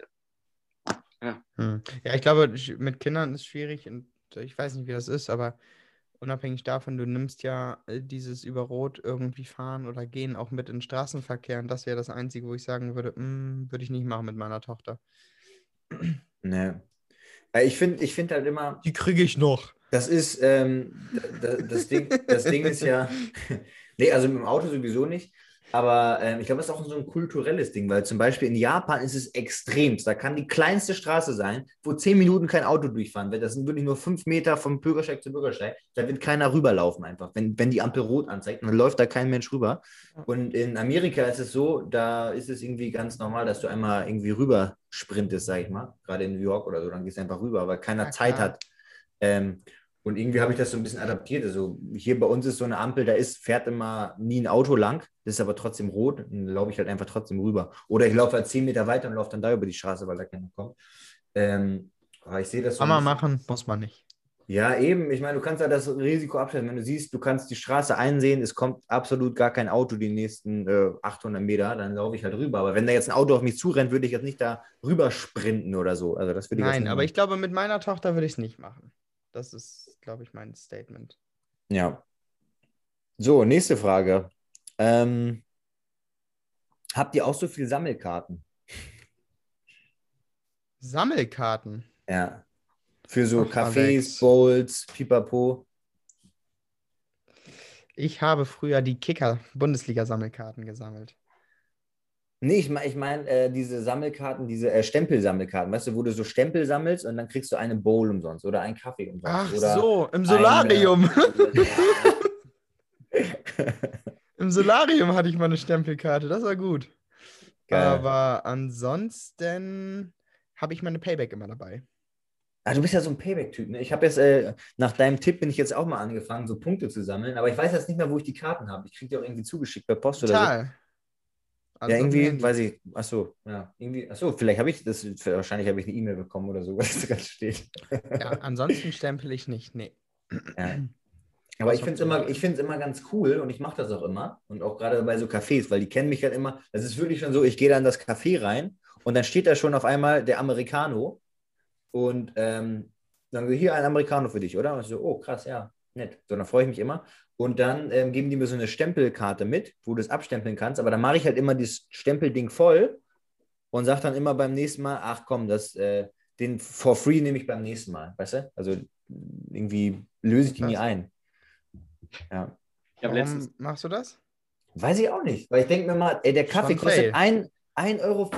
Hm. Ja, ich glaube, mit Kindern ist schwierig und ich weiß nicht, wie das ist, aber unabhängig davon, du nimmst ja äh, dieses über Rot irgendwie fahren oder gehen auch mit in den Straßenverkehr und das wäre das Einzige, wo ich sagen würde, "Mm, würde ich nicht machen mit meiner Tochter. Ne. Weil Ich finde ich find halt immer, Die kriege ich noch. das ist, ähm, da- da- das, Ding, das Ding ist ja, nee, also mit dem Auto sowieso nicht, aber ähm, ich glaube, das ist auch so ein kulturelles Ding, weil zum Beispiel in Japan ist es extremst. Da kann die kleinste Straße sein, wo zehn Minuten kein Auto durchfahren wird. Das sind wirklich nur fünf Meter vom Bürgersteig zu Bürgersteig. Da wird keiner rüberlaufen einfach, wenn, wenn die Ampel rot anzeigt. Dann läuft da kein Mensch rüber. Und in Amerika ist es so, da ist es irgendwie ganz normal, dass du einmal irgendwie rüber sprintest, sag ich mal. Gerade in New York oder so, dann gehst du einfach rüber, weil keiner Ja, Zeit hat. Ähm, und irgendwie habe ich das so ein bisschen adaptiert. Also hier bei uns ist so eine Ampel, da ist, fährt immer nie ein Auto lang, das ist aber trotzdem rot, dann laufe ich halt einfach trotzdem rüber. Oder ich laufe halt zehn Meter weiter und laufe dann da über die Straße, weil da keiner kommt. Ähm, aber ich sehe das so. Kann man machen, muss man nicht. ja, eben. Ich meine, du kannst ja das Risiko abschätzen. Wenn du siehst, du kannst die Straße einsehen, es kommt absolut gar kein Auto die nächsten äh, 800 Meter, dann laufe ich halt rüber. Aber wenn da jetzt ein Auto auf mich zurennt, würde ich jetzt nicht da rüber sprinten oder so. Also das würde ich Nein, aber machen. ich glaube, mit meiner Tochter würde ich es nicht machen. Das ist, glaube ich, mein Statement. Ja. So, nächste Frage. Ähm, habt ihr auch so viele Sammelkarten? Sammelkarten. Ja. Für so Ach, Cafés. Bowls, Pipapo. Ich habe früher die Kicker-Bundesliga-Sammelkarten gesammelt. Nee, ich meine ich mein, äh, diese Sammelkarten, diese äh, Stempelsammelkarten, weißt du, wo du so Stempel sammelst und dann kriegst du eine Bowl umsonst oder einen Kaffee umsonst. Ach oder so, im ein, Solarium. äh, Im Solarium hatte ich mal eine Stempelkarte, das war gut. Geil. Aber ansonsten habe ich meine Payback immer dabei. Ah, du bist ja so ein Payback-Typ. Ne? Ich habe jetzt, äh, nach deinem Tipp bin ich jetzt auch mal angefangen, so Punkte zu sammeln, aber ich weiß jetzt nicht mehr, wo ich die Karten habe. Ich kriege die auch irgendwie zugeschickt per Post oder so. Also Ja, irgendwie, weiß ich, achso, ja, irgendwie, achso, vielleicht habe ich das, wahrscheinlich habe ich eine E-Mail bekommen oder so, was da ganz steht. Ja, ansonsten stempel ich nicht. Nee. Ja. Aber ich finde es immer, ich immer ganz cool und ich mache das auch immer. Und auch gerade bei so Cafés, weil die kennen mich halt immer. Das ist wirklich schon so, ich gehe da in das Café rein und dann steht da schon auf einmal der Americano und ähm, dann so, hier ein Americano für dich, oder? Und ich so, oh krass, ja, nett. So, dann freue ich mich immer. Und dann ähm, geben die mir so eine Stempelkarte mit, wo du es abstempeln kannst. Aber dann mache ich halt immer das Stempelding voll und sage dann immer beim nächsten Mal, ach komm, das, äh, den for free nehme ich beim nächsten Mal, weißt du? Also irgendwie löse ich die nie ein. Ja. Warum letztens, machst du das? Weiß ich auch nicht, weil ich denke mir mal, ey, der Kaffee kostet ein, 1,40 Euro.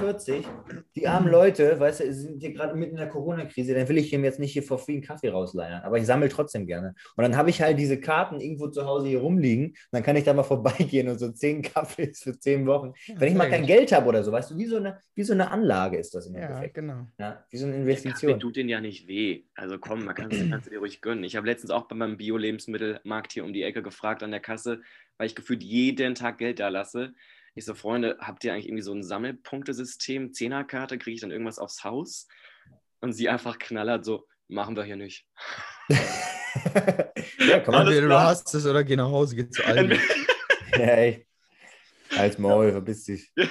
Die armen Leute, weißt du, sind hier gerade mitten in der Corona-Krise, dann will ich ihm jetzt nicht hier free einen Kaffee rausleiern. Aber ich sammle trotzdem gerne. Und dann habe ich halt diese Karten irgendwo zu Hause hier rumliegen. Und dann kann ich da mal vorbeigehen und so zehn Kaffees für zehn Wochen. Wenn ich mal kein. Geld habe oder so, weißt du, wie so eine, wie so eine Anlage ist das im Ja, Endeffekt. genau. Ja, wie so eine Kaffee Investition. tut den ja nicht weh. Also komm, man kann du dir ruhig gönnen. Ich habe letztens auch bei meinem Bio-Lebensmittelmarkt hier um die Ecke gefragt an der Kasse, weil ich gefühlt jeden Tag Geld da lasse. Ich so, Freunde, habt ihr eigentlich irgendwie so ein Sammelpunktesystem? Zehnerkarte, kriege ich dann irgendwas aufs Haus? Und sie einfach knallert so, machen wir hier nicht. ja, komm Entweder du hast es oder geh nach Hause, geh zu Aldi. Hey. Als Maul, verpiss dich.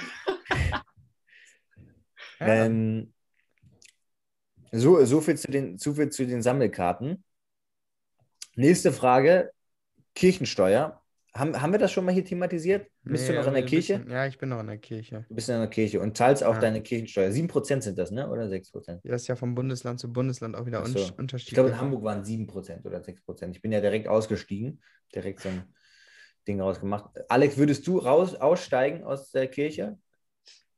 Ähm, so, so, viel zu den, so viel zu den Sammelkarten. Nächste Frage: Kirchensteuer. Haben, haben wir das schon mal hier thematisiert? Bist du Nee, noch in der Kirche? bisschen- Ja, ich bin noch in der Kirche. Du bist in der Kirche und zahlst auch Ja. deine Kirchensteuer. 7% sind das, ne? Oder 6%? Ja, das ist ja vom Bundesland zu Bundesland auch wieder so. unterschiedlich. Ich glaube, in Hamburg waren 7% oder 6%. Ich bin ja direkt ausgestiegen, direkt so ein Ding rausgemacht. Alex, würdest du raus aussteigen aus der Kirche?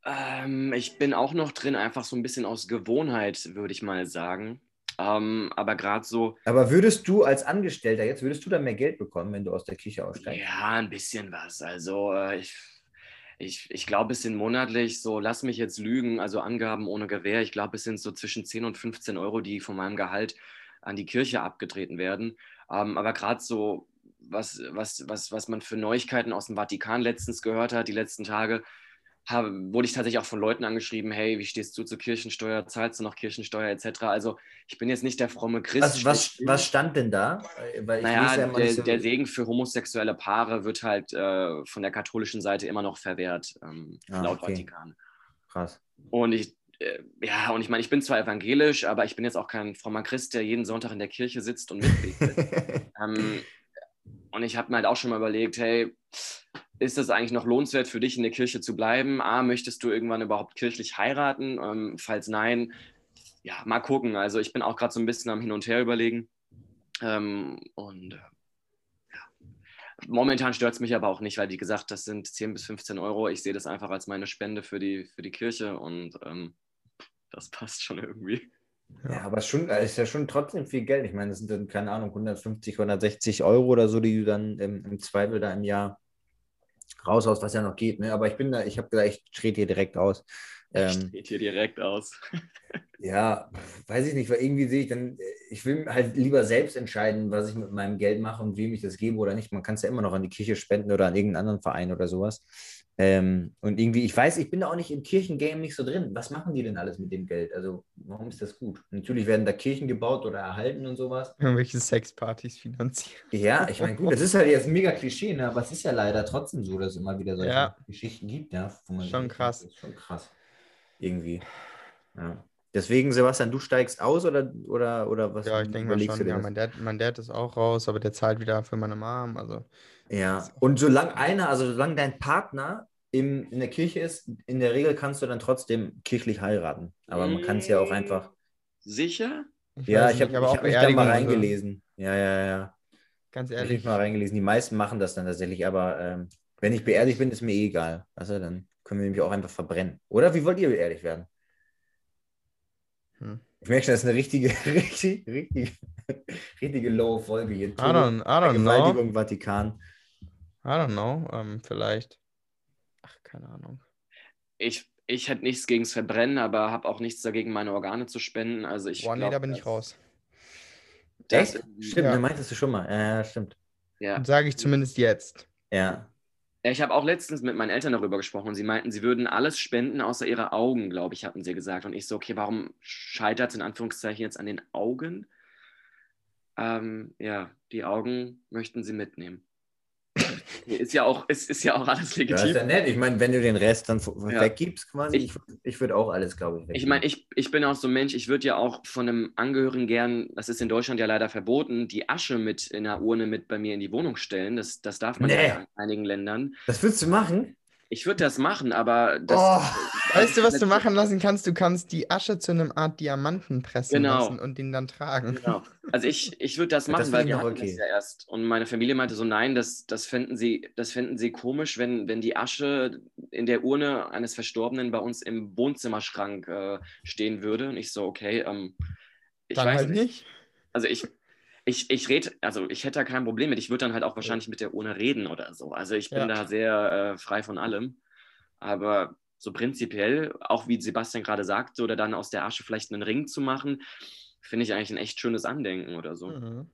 Ähm, ich bin auch noch drin, einfach so ein bisschen aus Gewohnheit, würde ich mal sagen. Ähm, aber gerade so, Aber würdest du als Angestellter jetzt, würdest du da mehr Geld bekommen, wenn du aus der Kirche aussteigst? ja, ein bisschen was. Also äh, ich, ich, ich glaube, es sind monatlich so, lass mich jetzt lügen, also Angaben ohne Gewähr. Ich glaube, es sind so zwischen 10 und 15 Euro, die von meinem Gehalt an die Kirche abgetreten werden. Ähm, aber gerade so, was, was, was, was man für Neuigkeiten aus dem Vatikan letztens gehört hat, die letzten Tage, habe, wurde ich tatsächlich auch von Leuten angeschrieben, hey, wie stehst du zur Kirchensteuer? Zahlst du noch Kirchensteuer etc.? Also ich bin jetzt nicht der fromme Christ. Was, was, was stand denn da? Naja, ja der, so- der Segen für homosexuelle Paare wird halt äh, von der katholischen Seite immer noch verwehrt, ähm, Ah, laut okay. Vatikan. Krass. Und ich, äh, ja, und ich meine, ich bin zwar evangelisch, aber ich bin jetzt auch kein frommer Christ, der jeden Sonntag in der Kirche sitzt und mitbetet. ähm, und ich habe mir halt auch schon mal überlegt, hey, ist das eigentlich noch lohnenswert für dich, in der Kirche zu bleiben? A, möchtest du irgendwann überhaupt kirchlich heiraten? Ähm, falls nein, ja, mal gucken. Also ich bin auch gerade so ein bisschen am Hin und Her überlegen. Ähm, und äh, ja. momentan stört es mich aber auch nicht, weil wie gesagt, das sind 10 bis 15 Euro. Ich sehe das einfach als meine Spende für die, für die Kirche und ähm, das passt schon irgendwie. Ja, aber schon, äh, ist ja schon trotzdem viel Geld. Ich meine, das sind dann, keine Ahnung, 150, 160 Euro oder so, die du dann im, im Zweifel da im Jahr raushaust, was ja noch geht. Ne? Aber ich bin da, ich habe gesagt, ich trete hier direkt aus. Ähm, Steht hier direkt aus. ja, weiß ich nicht, weil irgendwie sehe ich dann, ich will halt lieber selbst entscheiden, was ich mit meinem Geld mache und wem ich das gebe oder nicht. Man kann es ja immer noch an die Kirche spenden oder an irgendeinen anderen Verein oder sowas. Ähm, und irgendwie, ich weiß, ich bin da auch nicht im Kirchengame nicht so drin. Was machen die denn alles mit dem Geld? Also, warum ist das gut? Natürlich werden da Kirchen gebaut oder erhalten und sowas. Irgendwelche Sexpartys finanzieren. Ja, ich meine, gut, das ist halt jetzt ein mega Klischee, ne? aber es ist ja leider trotzdem so, dass es immer wieder solche Ja. Geschichten gibt, ja. Schon sich- krass. Schon krass. Irgendwie. Ja. Deswegen, Sebastian, du steigst aus oder, oder, oder was? Ja, ich denke mal schon. Ja, das? mein Dad, mein Dad ist auch raus, aber der zahlt wieder für meine Mom. Also Ja, und solange einer, also solange dein Partner im, in der Kirche ist, in der Regel kannst du dann trotzdem kirchlich heiraten. Aber man kann es ja auch einfach. Sicher? ich Ja, ich habe hab mich da mal und so. reingelesen. Ja, ja, ja. Ganz Ich habe ehrlich. mich mal reingelesen. Die meisten machen das dann tatsächlich, aber ähm, wenn ich beerdigt bin, ist mir eh egal. Also dann können wir nämlich auch einfach verbrennen. Oder wie wollt ihr beerdigt werden? Hm. Ich merke schon, das ist eine richtige, richtig, richtig, richtige low-Folge hier. I don't, I don't know. Vatikan. I don't know. Ähm, vielleicht. Keine Ahnung. Ich, ich hätte nichts gegen das Verbrennen, aber habe auch nichts dagegen, meine Organe zu spenden. Also ich Boah, nee, da bin ich raus. dass Echt? Stimmt, Ja. ne, meintest du schon mal. Ja, stimmt. Ja. Sage ich zumindest jetzt. Ja. Ja, Ich habe auch letztens mit meinen Eltern darüber gesprochen und sie meinten, sie würden alles spenden, außer ihre Augen, glaube ich, hatten sie gesagt. Und ich so, okay, warum scheitert es in Anführungszeichen jetzt an den Augen? Ähm, ja, die Augen möchten sie mitnehmen. Ist ja auch, ist, ist ja auch alles Ja, ist legitim. ja nett. Ich meine, wenn du den Rest dann Ja. weggibst, quasi, Ich- ich, würde auch alles, glaube ich, weggeben. Ich meine, ich, ich bin auch so ein Mensch, ich würde ja auch von einem Angehörigen gern, das ist in Deutschland ja leider verboten, die Asche mit in einer Urne mit bei mir in die Wohnung stellen. Das, das darf man Nee. ja in einigen Ländern. Das würdest du machen? Ich würde das machen, aber das. Oh. Weißt du, was du machen lassen kannst? Du kannst die Asche zu einem Art Diamanten pressen Genau. lassen und ihn dann tragen. Genau. Also ich, ich würde das machen, das weil wir hatten okay. das ja erst. Und meine Familie meinte so, nein, das, das, fänden sie, das fänden sie komisch, wenn, wenn die Asche in der Urne eines Verstorbenen bei uns im Wohnzimmerschrank äh, stehen würde. Und ich so, okay, ähm, ich dann weiß halt nicht. nicht. Also ich, ich, ich rede, also ich hätte da kein Problem mit. Ich würde dann halt auch wahrscheinlich mit der Urne reden oder so. Also ich bin Ja. da sehr äh, frei von allem. Aber so prinzipiell, auch wie Sebastian gerade sagte, oder dann aus der Asche vielleicht einen Ring zu machen, finde ich eigentlich ein echt schönes Andenken oder so. Mhm.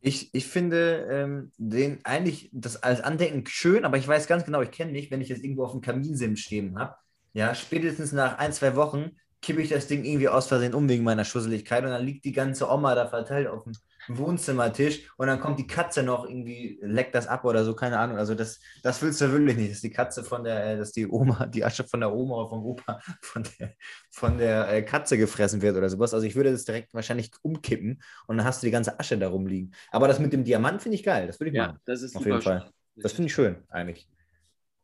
Ich, ich finde ähm, den eigentlich das als Andenken schön, aber ich weiß ganz genau, ich kenne mich, wenn ich jetzt irgendwo auf dem Kaminsims stehen habe, ja, spätestens nach ein, zwei Wochen kippe ich das Ding irgendwie aus Versehen um wegen meiner Schusseligkeit und dann liegt die ganze Oma da verteilt auf dem Wohnzimmertisch und dann kommt die Katze noch irgendwie, leckt das ab oder so, keine Ahnung. Also das, das willst du wirklich nicht, dass die Katze von der, äh, dass die Oma, die Asche von der Oma oder vom Opa von der, von der äh, Katze gefressen wird oder sowas. Also ich würde das direkt wahrscheinlich umkippen und dann hast du die ganze Asche da rumliegen. Aber das mit dem Diamant finde ich geil, das würde ich Ja, machen. das ist Auf jeden Fall. schön. Das finde ich schön, eigentlich.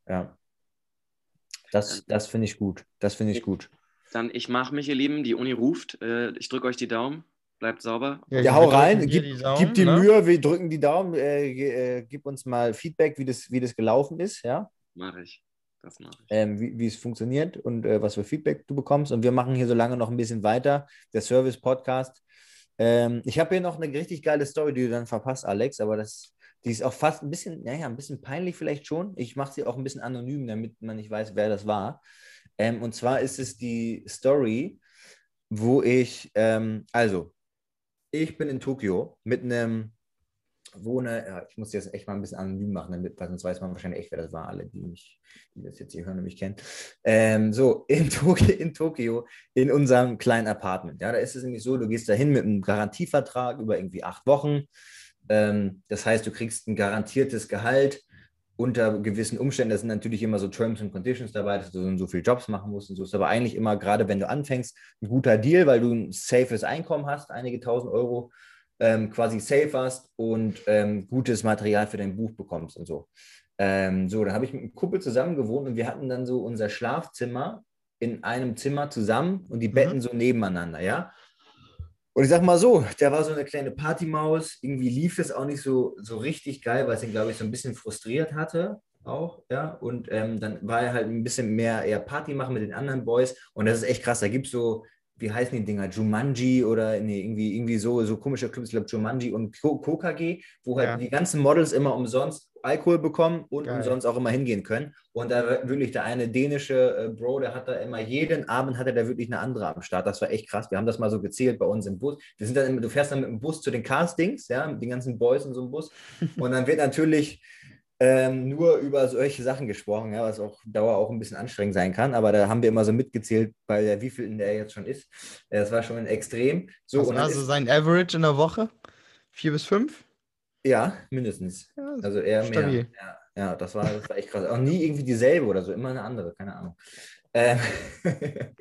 Ja. Das, das finde ich gut. Das finde ich gut. Dann, ich mache mich, ihr Lieben. Die Uni ruft. Äh, ich drücke euch die Daumen. Bleibt sauber. Ja, hau wir rein, gib, die Daumen, gib die ne? Mühe, wir drücken die Daumen, äh, äh, gib uns mal Feedback, wie das, wie das gelaufen ist, ja, Mache ich. Das mache ich. ähm, wie, wie es funktioniert und äh, was für Feedback du bekommst. Und wir machen hier so lange noch ein bisschen weiter, der Service-Podcast. Ähm, ich habe hier noch eine richtig geile Story, die du dann verpasst, Alex, aber das, die ist auch fast ein bisschen, naja, ein bisschen peinlich vielleicht schon. Ich mache sie auch ein bisschen anonym, damit man nicht weiß, wer das war. Ähm, und zwar ist es die Story, wo ich, ähm, also, ich bin in Tokio mit einem wohne, ja, ich muss das echt mal ein bisschen anonym machen, damit, weil sonst weiß man wahrscheinlich echt, wer das war, alle, die mich, die das jetzt hier hören und mich kennen. Ähm, so, in Tokio, in Tokio, in unserem kleinen Apartment. Ja, da ist es nämlich so, du gehst da hin mit einem Garantievertrag über irgendwie acht Wochen. Ähm, das heißt, du kriegst ein garantiertes Gehalt unter gewissen Umständen. Das sind natürlich immer so Terms and Conditions dabei, dass du so viele Jobs machen musst und so. Ist aber eigentlich immer, gerade wenn du anfängst, ein guter Deal, weil du ein safes Einkommen hast, einige tausend Euro ähm, quasi safe hast und ähm, gutes Material für dein Buch bekommst und so. Ähm, so, da habe ich mit einem Kumpel zusammen gewohnt und wir hatten dann so unser Schlafzimmer in einem Zimmer zusammen und die Betten so nebeneinander, ja. Und ich sag mal so, der war so eine kleine Partymaus. Irgendwie lief es auch nicht so, so richtig geil, weil es ihn, glaube ich, so ein bisschen frustriert hatte. Auch, ja. Und ähm, dann war er halt ein bisschen mehr eher Party machen mit den anderen Boys. Und das ist echt krass. Da gibt es so, wie heißen die Dinger? Jumanji oder nee, irgendwie, irgendwie so, so komische Clubs, ich glaube Jumanji und KKG, wo halt Ja. die ganzen Models immer umsonst Alkohol bekommen und Geil. umsonst auch immer hingehen können. Und da wirklich der eine dänische äh, Bro, der hat da immer jeden Abend hatte der wirklich eine andere am Start. Das war echt krass. Wir haben das mal so gezählt bei uns im Bus. Wir sind dann immer, du fährst dann mit dem Bus zu den Castings, ja, mit den ganzen Boys in so einem Bus. Und dann wird natürlich ähm, nur über solche Sachen gesprochen, ja, was auch Dauer auch ein bisschen anstrengend sein kann. Aber da haben wir immer so mitgezählt, bei der, wie viel in der jetzt schon ist. Das war schon extrem. So, Was und war dann so ist, sein Average in der Woche? Vier bis fünf? Ja, mindestens. Ja, Also eher Stabil. mehr. Ja, ja das, war, das war echt krass. Auch nie irgendwie dieselbe oder so, immer eine andere, keine Ahnung. Ähm,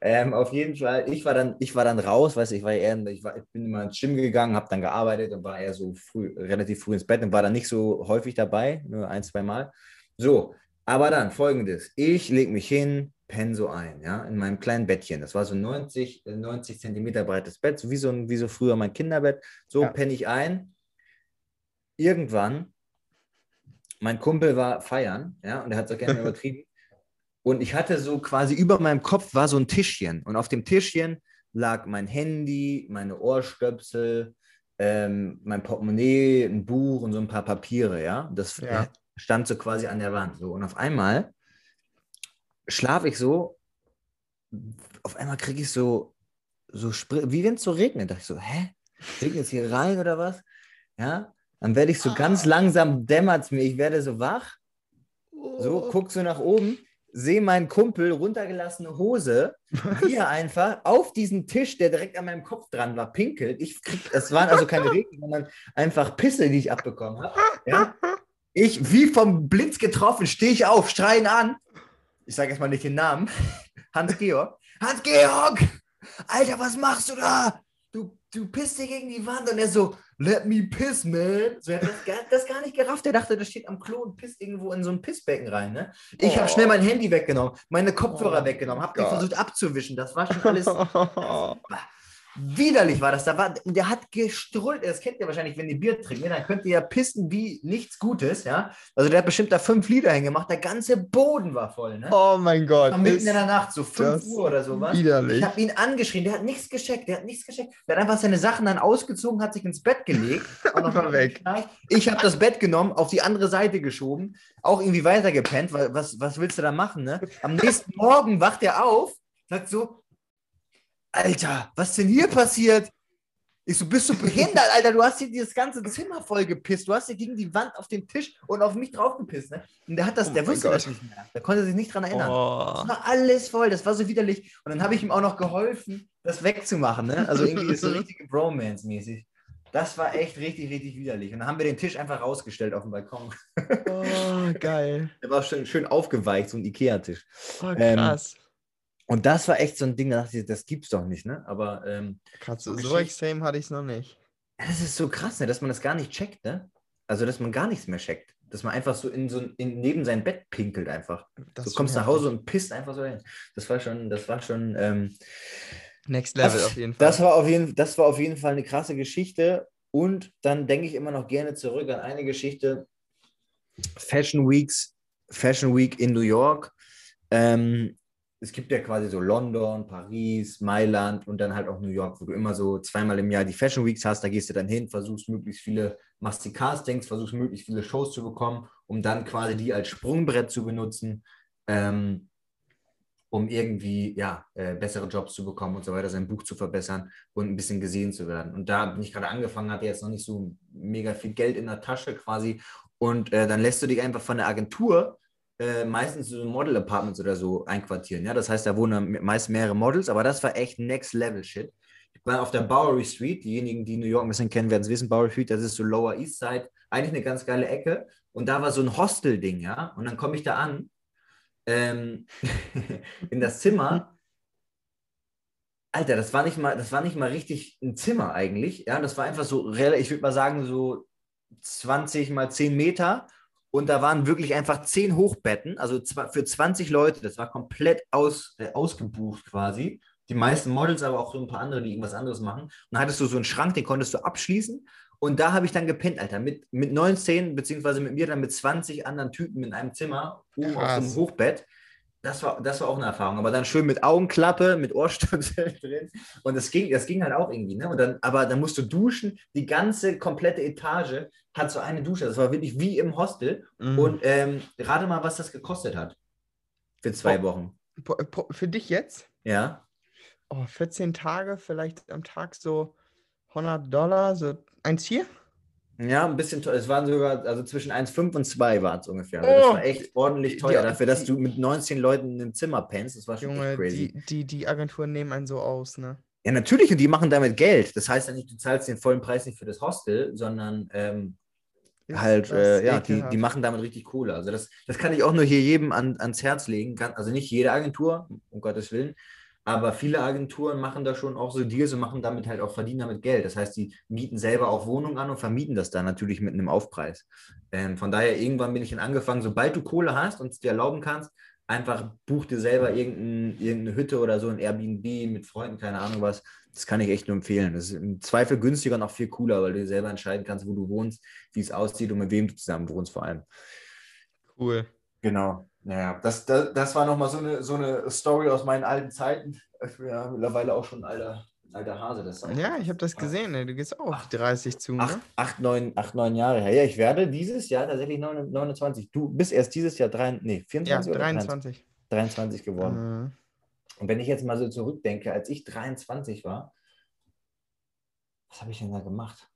ähm, auf jeden Fall, ich war dann, ich war dann raus, weißt du, ich war eher, ich, war, ich bin immer ins Gym gegangen, habe dann gearbeitet und war eher so früh, relativ früh ins Bett und war dann nicht so häufig dabei, nur ein, zwei Mal. So, aber dann folgendes: Ich lege mich hin, penne so ein, ja, in meinem kleinen Bettchen. Das war so 90, äh, 90 Zentimeter breites Bett, so wie so, wie so früher mein Kinderbett. So Ja. penne ich ein. Irgendwann, mein Kumpel war feiern, ja, und er hat es auch gerne übertrieben. Und ich hatte so quasi über meinem Kopf war so ein Tischchen. Und auf dem Tischchen lag mein Handy, meine Ohrstöpsel, ähm, mein Portemonnaie, ein Buch und so ein paar Papiere, ja. Das Ja. stand so quasi an der Wand. So. Und auf einmal schlafe ich so, auf einmal kriege ich so, so Spr- wie wenn es so regnet. Da dachte ich so, hä? Regnet es hier rein oder was? Ja. Dann werde ich so ganz langsam, dämmert es mir, ich werde so wach. So, guck so nach oben, sehe meinen Kumpel runtergelassene Hose, wie er einfach auf diesen Tisch, der direkt an meinem Kopf dran war, pinkelt. Ich krieg, es waren also keine Regen, sondern einfach Pisse, die ich abbekommen habe. Ja? Ich, wie vom Blitz getroffen, stehe ich auf, schreien an. Ich sage jetzt mal nicht den Namen. Hans-Georg. Hans-Georg! Alter, was machst du da? Du, du pisst dir gegen die Wand. Und er so, let me piss, man. So, er hat das, gar- das gar nicht gerafft. Er dachte, das steht am Klo und pisst irgendwo in so ein Pissbecken rein. Ne? Ich habe Oh. schnell mein Handy weggenommen, meine Kopfhörer Oh weggenommen, habe die versucht abzuwischen. Das war schon alles widerlich war das. Da war, der hat gestrullt. Das kennt ihr wahrscheinlich, wenn ihr Bier trinkt. Dann könnt ihr ja pissen wie nichts Gutes. Ja? Also der hat bestimmt da fünf Lieder hingemacht. Der ganze Boden war voll. Ne? oh mein Gott. War mitten in der Nacht, so 5 das Uhr oder sowas. widerlich. Ich habe ihn angeschrien, der hat nichts gescheckt, der hat nichts gescheckt. Der hat einfach seine Sachen dann ausgezogen, hat sich ins Bett gelegt. noch Einfach weg. Ich habe das Bett genommen, auf die andere Seite geschoben, auch irgendwie weitergepennt, weil was, was willst du da machen, ne? Am nächsten Morgen wacht er auf, sagt so, Alter, was denn hier passiert? Ich so, bist du behindert, Alter? Du hast hier dieses ganze Zimmer voll gepisst. Du hast hier gegen die Wand auf den Tisch und auf mich drauf gepisst, ne? Und der hat das, Oh der wusste das Gott. nicht mehr. Der konnte sich nicht dran erinnern. Oh. Das war alles voll, das war so widerlich. Und dann habe ich ihm auch noch geholfen, das wegzumachen, ne? Also irgendwie ist so richtige Bromance-mäßig. Das war echt richtig, richtig widerlich. Und dann haben wir den Tisch einfach rausgestellt auf dem Balkon. Oh, geil. Der war schön, schön aufgeweicht, so ein Ikea-Tisch. Oh, Ähm, krass. Und das war echt so ein Ding, da dachte ich, das gibt's doch nicht, ne? Aber ähm, krass. so So, extrem hatte ich es noch nicht. das ist so krass, ne? dass man das gar nicht checkt, ne? Also, dass man gar nichts mehr checkt. Dass man einfach so in so in, neben sein Bett pinkelt einfach. Das du kommst nach Hause und pisst einfach so hin. Das war schon, das war schon, ähm, Next Level das, auf jeden Fall. Das war auf jeden, das war auf jeden Fall eine krasse Geschichte. Und dann denke ich immer noch gerne zurück an eine Geschichte. Fashion Weeks, Fashion Week in New York. Ähm, es gibt ja quasi so London, Paris, Mailand und dann halt auch New York, wo du immer so zweimal im Jahr die Fashion Weeks hast. Da gehst du dann hin, versuchst möglichst viele, machst die Castings, versuchst möglichst viele Shows zu bekommen, um dann quasi die als Sprungbrett zu benutzen. Ähm, um irgendwie ja, äh, bessere Jobs zu bekommen und so weiter, sein Buch zu verbessern und ein bisschen gesehen zu werden. Und da bin ich gerade angefangen, hatte jetzt noch nicht so mega viel Geld in der Tasche quasi. Und äh, dann lässt du dich einfach von der Agentur äh, meistens so Model-Apartments oder so einquartieren. Ja? Das heißt, da wohnen meist mehrere Models, aber das war echt Next-Level-Shit. Ich war auf der Bowery Street, diejenigen, die New York ein bisschen kennen, werden es wissen, Bowery Street, das ist so Lower East Side, eigentlich eine ganz geile Ecke. Und da war so ein Hostel-Ding, ja. Und dann komme ich da an ähm, in das Zimmer. Alter, das war nicht mal, das war nicht mal richtig ein Zimmer eigentlich. Ja, das war einfach so, ich würde mal sagen, so 20 mal 10 Meter. Und da waren wirklich einfach 10 Hochbetten, also für 20 Leute. Das war komplett aus, äh, ausgebucht quasi. Die meisten Models, aber auch so ein paar andere, die irgendwas anderes machen. Und dann hattest du so einen Schrank, den konntest du abschließen. Und da habe ich dann gepennt, Alter, mit, mit 19, beziehungsweise mit mir dann mit 20 anderen Typen in einem Zimmer, oben auf so einem Krass. Hochbett. Das war, das war auch eine Erfahrung. Aber dann schön mit Augenklappe, mit Ohrstöpseln drin. Und das ging, das ging halt auch irgendwie. Ne? Und dann, aber dann musst du duschen. Die ganze komplette Etage hat so eine Dusche. Das war wirklich wie im Hostel. Mhm. Und ähm, rate mal, was das gekostet hat. Für zwei Oh. Wochen. Für dich jetzt? Ja. Oh, 14 Tage, vielleicht am Tag so 100 Dollar, so 1,4? Ja, ein bisschen teuer. Es waren sogar, also zwischen 1,5 und 2 waren es ungefähr. Also Oh. das war echt ordentlich teuer. die- Dafür, dass du mit 19 Leuten in einem Zimmer pennst, das war schon Junge, echt crazy. die, die, die Agenturen nehmen einen so aus, ne? Ja, natürlich, und die machen damit Geld. Das heißt ja nicht, du zahlst den vollen Preis nicht für das Hostel, sondern ähm, halt, äh, ja, die, die machen damit richtig Kohle. Also das, das kann ich auch nur hier jedem an, ans Herz legen. Also nicht jede Agentur, um Gottes Willen, aber viele Agenturen machen da schon auch so Deals und machen damit halt auch, verdienen damit Geld. Das heißt, die mieten selber auch Wohnungen an und vermieten das dann natürlich mit einem Aufpreis. Ähm, von daher, irgendwann bin ich dann angefangen, sobald du Kohle hast und es dir erlauben kannst, einfach buch dir selber irgendein, irgendeine Hütte oder so, ein Airbnb mit Freunden, keine Ahnung was. Das kann ich echt nur empfehlen. Das ist im Zweifel günstiger und auch viel cooler, weil du dir selber entscheiden kannst, wo du wohnst, wie es aussieht und mit wem du zusammen wohnst vor allem. Cool. Genau. Naja, das, das, das war nochmal so eine, so eine Story aus meinen alten Zeiten. Ich bin ja mittlerweile auch schon ein alter, alter Hase. Das Ja, ich habe das gesehen, ne? Du gehst auch die 30 zu, Acht, ne? acht, neun, acht, neun Jahre her. Ja, ich werde dieses Jahr tatsächlich 29. 29. Du bist erst dieses Jahr drei, nee, 24 Ja, oder 23. 23 geworden. Äh, Und wenn ich jetzt mal so zurückdenke, als ich 23 war, was habe ich denn da gemacht?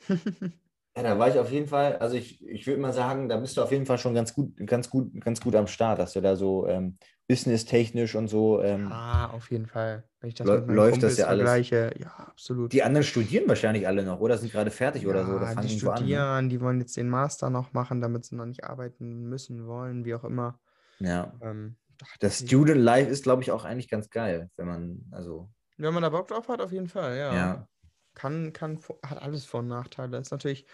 Ja, da war ich auf jeden Fall, also ich, ich würde mal sagen, da bist du auf jeden Fall schon ganz gut, ganz gut, ganz gut am Start, dass du da so ähm, businesstechnisch und so. Ähm, ah, auf jeden Fall. Wenn ich das mit meinen läuft das Kumpels ja alles. vergleiche, ja, absolut. Die anderen studieren wahrscheinlich alle noch, oder sind gerade fertig oder so, oder Ja, fangen die an. Ne? studieren, die wollen jetzt den Master noch machen, damit sie noch nicht arbeiten müssen wollen, wie auch immer. Ja. Ähm, Das Student Life ist, glaube ich, auch eigentlich ganz geil, wenn man, also, Wenn man da Bock drauf hat, auf jeden Fall, ja. ja. Kann, kann, hat alles Vor- und Nachteile. Ist natürlich,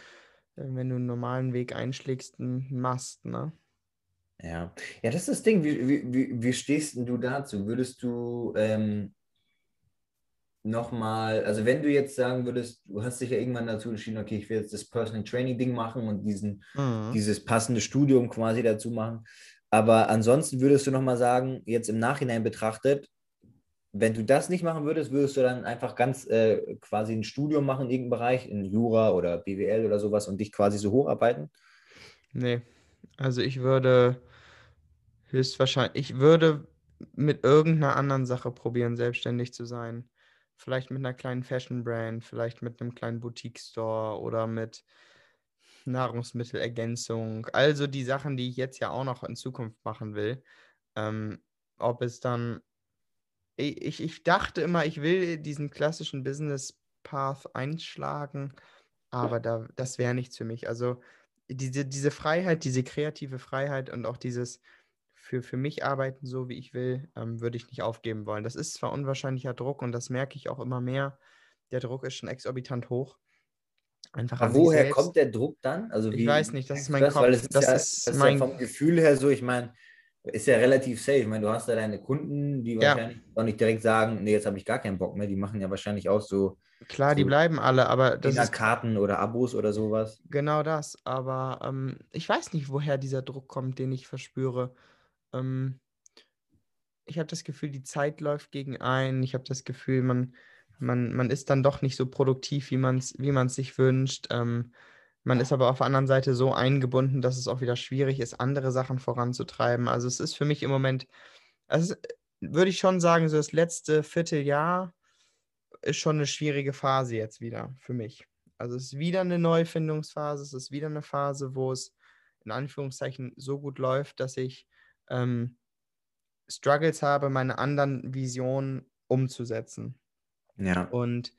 äh, wenn du einen normalen Weg einschlägst, ein Must, ne? Ja, ja, das ist das Ding. Wie, wie, wie, wie stehst denn du dazu? Würdest du ähm, nochmal, also wenn du jetzt sagen würdest, du hast dich ja irgendwann dazu entschieden, okay, ich will jetzt das Personal Training Ding machen und diesen, Mhm. dieses passende Studium quasi dazu machen. Aber ansonsten würdest du nochmal sagen, jetzt im Nachhinein betrachtet, wenn du das nicht machen würdest, würdest du dann einfach ganz äh, quasi ein Studium machen in irgendeinem Bereich, in Jura oder BWL oder sowas und dich quasi so hocharbeiten? Nee, also ich würde höchstwahrscheinlich, ich würde mit irgendeiner anderen Sache probieren, selbstständig zu sein. vielleicht mit einer kleinen Fashion-Brand, vielleicht mit einem kleinen Boutique-Store oder mit Nahrungsmittelergänzung. Also die Sachen, die ich jetzt ja auch noch in Zukunft machen will. Ähm, ob es dann. Ich, ich dachte immer, ich will diesen klassischen Business Path einschlagen, aber da, das wäre nichts für mich. Also diese, diese Freiheit, diese kreative Freiheit und auch dieses für, für mich arbeiten, so wie ich will, ähm, würde ich nicht aufgeben wollen. Das ist zwar unwahrscheinlicher Druck und das merke ich auch immer mehr. Der Druck ist schon exorbitant hoch. Einfach Aber woher kommt der Druck dann? Also ich weiß nicht, das ist mein das? Kopf. Weil das ist, das ja, ist das mein ja vom Gefühl her so, ich meine, ist ja relativ safe. Ich meine, du hast da deine Kunden, die Ja. wahrscheinlich auch nicht direkt sagen, nee, jetzt habe ich gar keinen Bock mehr. Die machen ja wahrscheinlich auch so Klar, die so bleiben alle, aber das ist Karten oder Abos oder sowas. genau das. Aber ähm, ich weiß nicht, woher dieser Druck kommt, den ich verspüre. Ähm, ich habe das Gefühl, die Zeit läuft gegen ein. Ich habe das Gefühl, man, man, man ist dann doch nicht so produktiv, wie man es wie man's sich wünscht. Ähm, man ist aber auf der anderen Seite so eingebunden, dass es auch wieder schwierig ist, andere Sachen voranzutreiben. Also es ist für mich im Moment, also würde ich schon sagen, so das letzte Vierteljahr ist schon eine schwierige Phase jetzt wieder für mich. Also es ist wieder eine Neufindungsphase, es ist wieder eine Phase, wo es in Anführungszeichen so gut läuft, dass ich ähm, Struggles habe, meine anderen Visionen umzusetzen. Ja. Und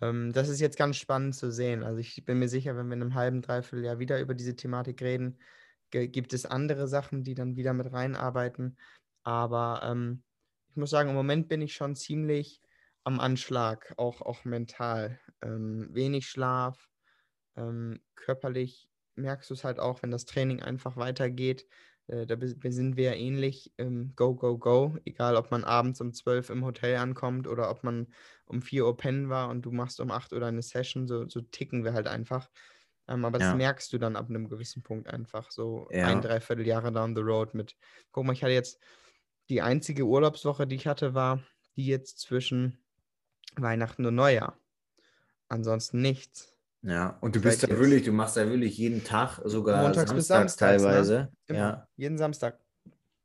das ist jetzt ganz spannend zu sehen. Also ich bin mir sicher, wenn wir in einem halben, dreiviertel Jahr wieder über diese Thematik reden, gibt es andere Sachen, die dann wieder mit reinarbeiten. Aber ähm, ich muss sagen, im Moment bin ich schon ziemlich am Anschlag, auch, auch mental. Ähm, wenig Schlaf, ähm, körperlich merkst du es halt auch, wenn das Training einfach weitergeht. Äh, da sind wir ja ähnlich. Ähm, go, go, go. Egal, ob man abends um 12 im Hotel ankommt oder ob man um 4 Uhr pennen war und du machst um 8 Uhr eine Session, so, so ticken wir halt einfach. Ähm, aber das Ja. merkst du dann ab einem gewissen Punkt einfach. So Ja. ein, dreiviertel Jahre down the road mit. Guck mal, ich hatte jetzt die einzige Urlaubswoche, die ich hatte, war die jetzt zwischen Weihnachten und Neujahr. Ansonsten nichts. Ja, und du bist da jetzt. wirklich, du machst da wirklich jeden Tag, sogar Montags bis samstags ne? teilweise. Immer. Ja, Jeden Samstag.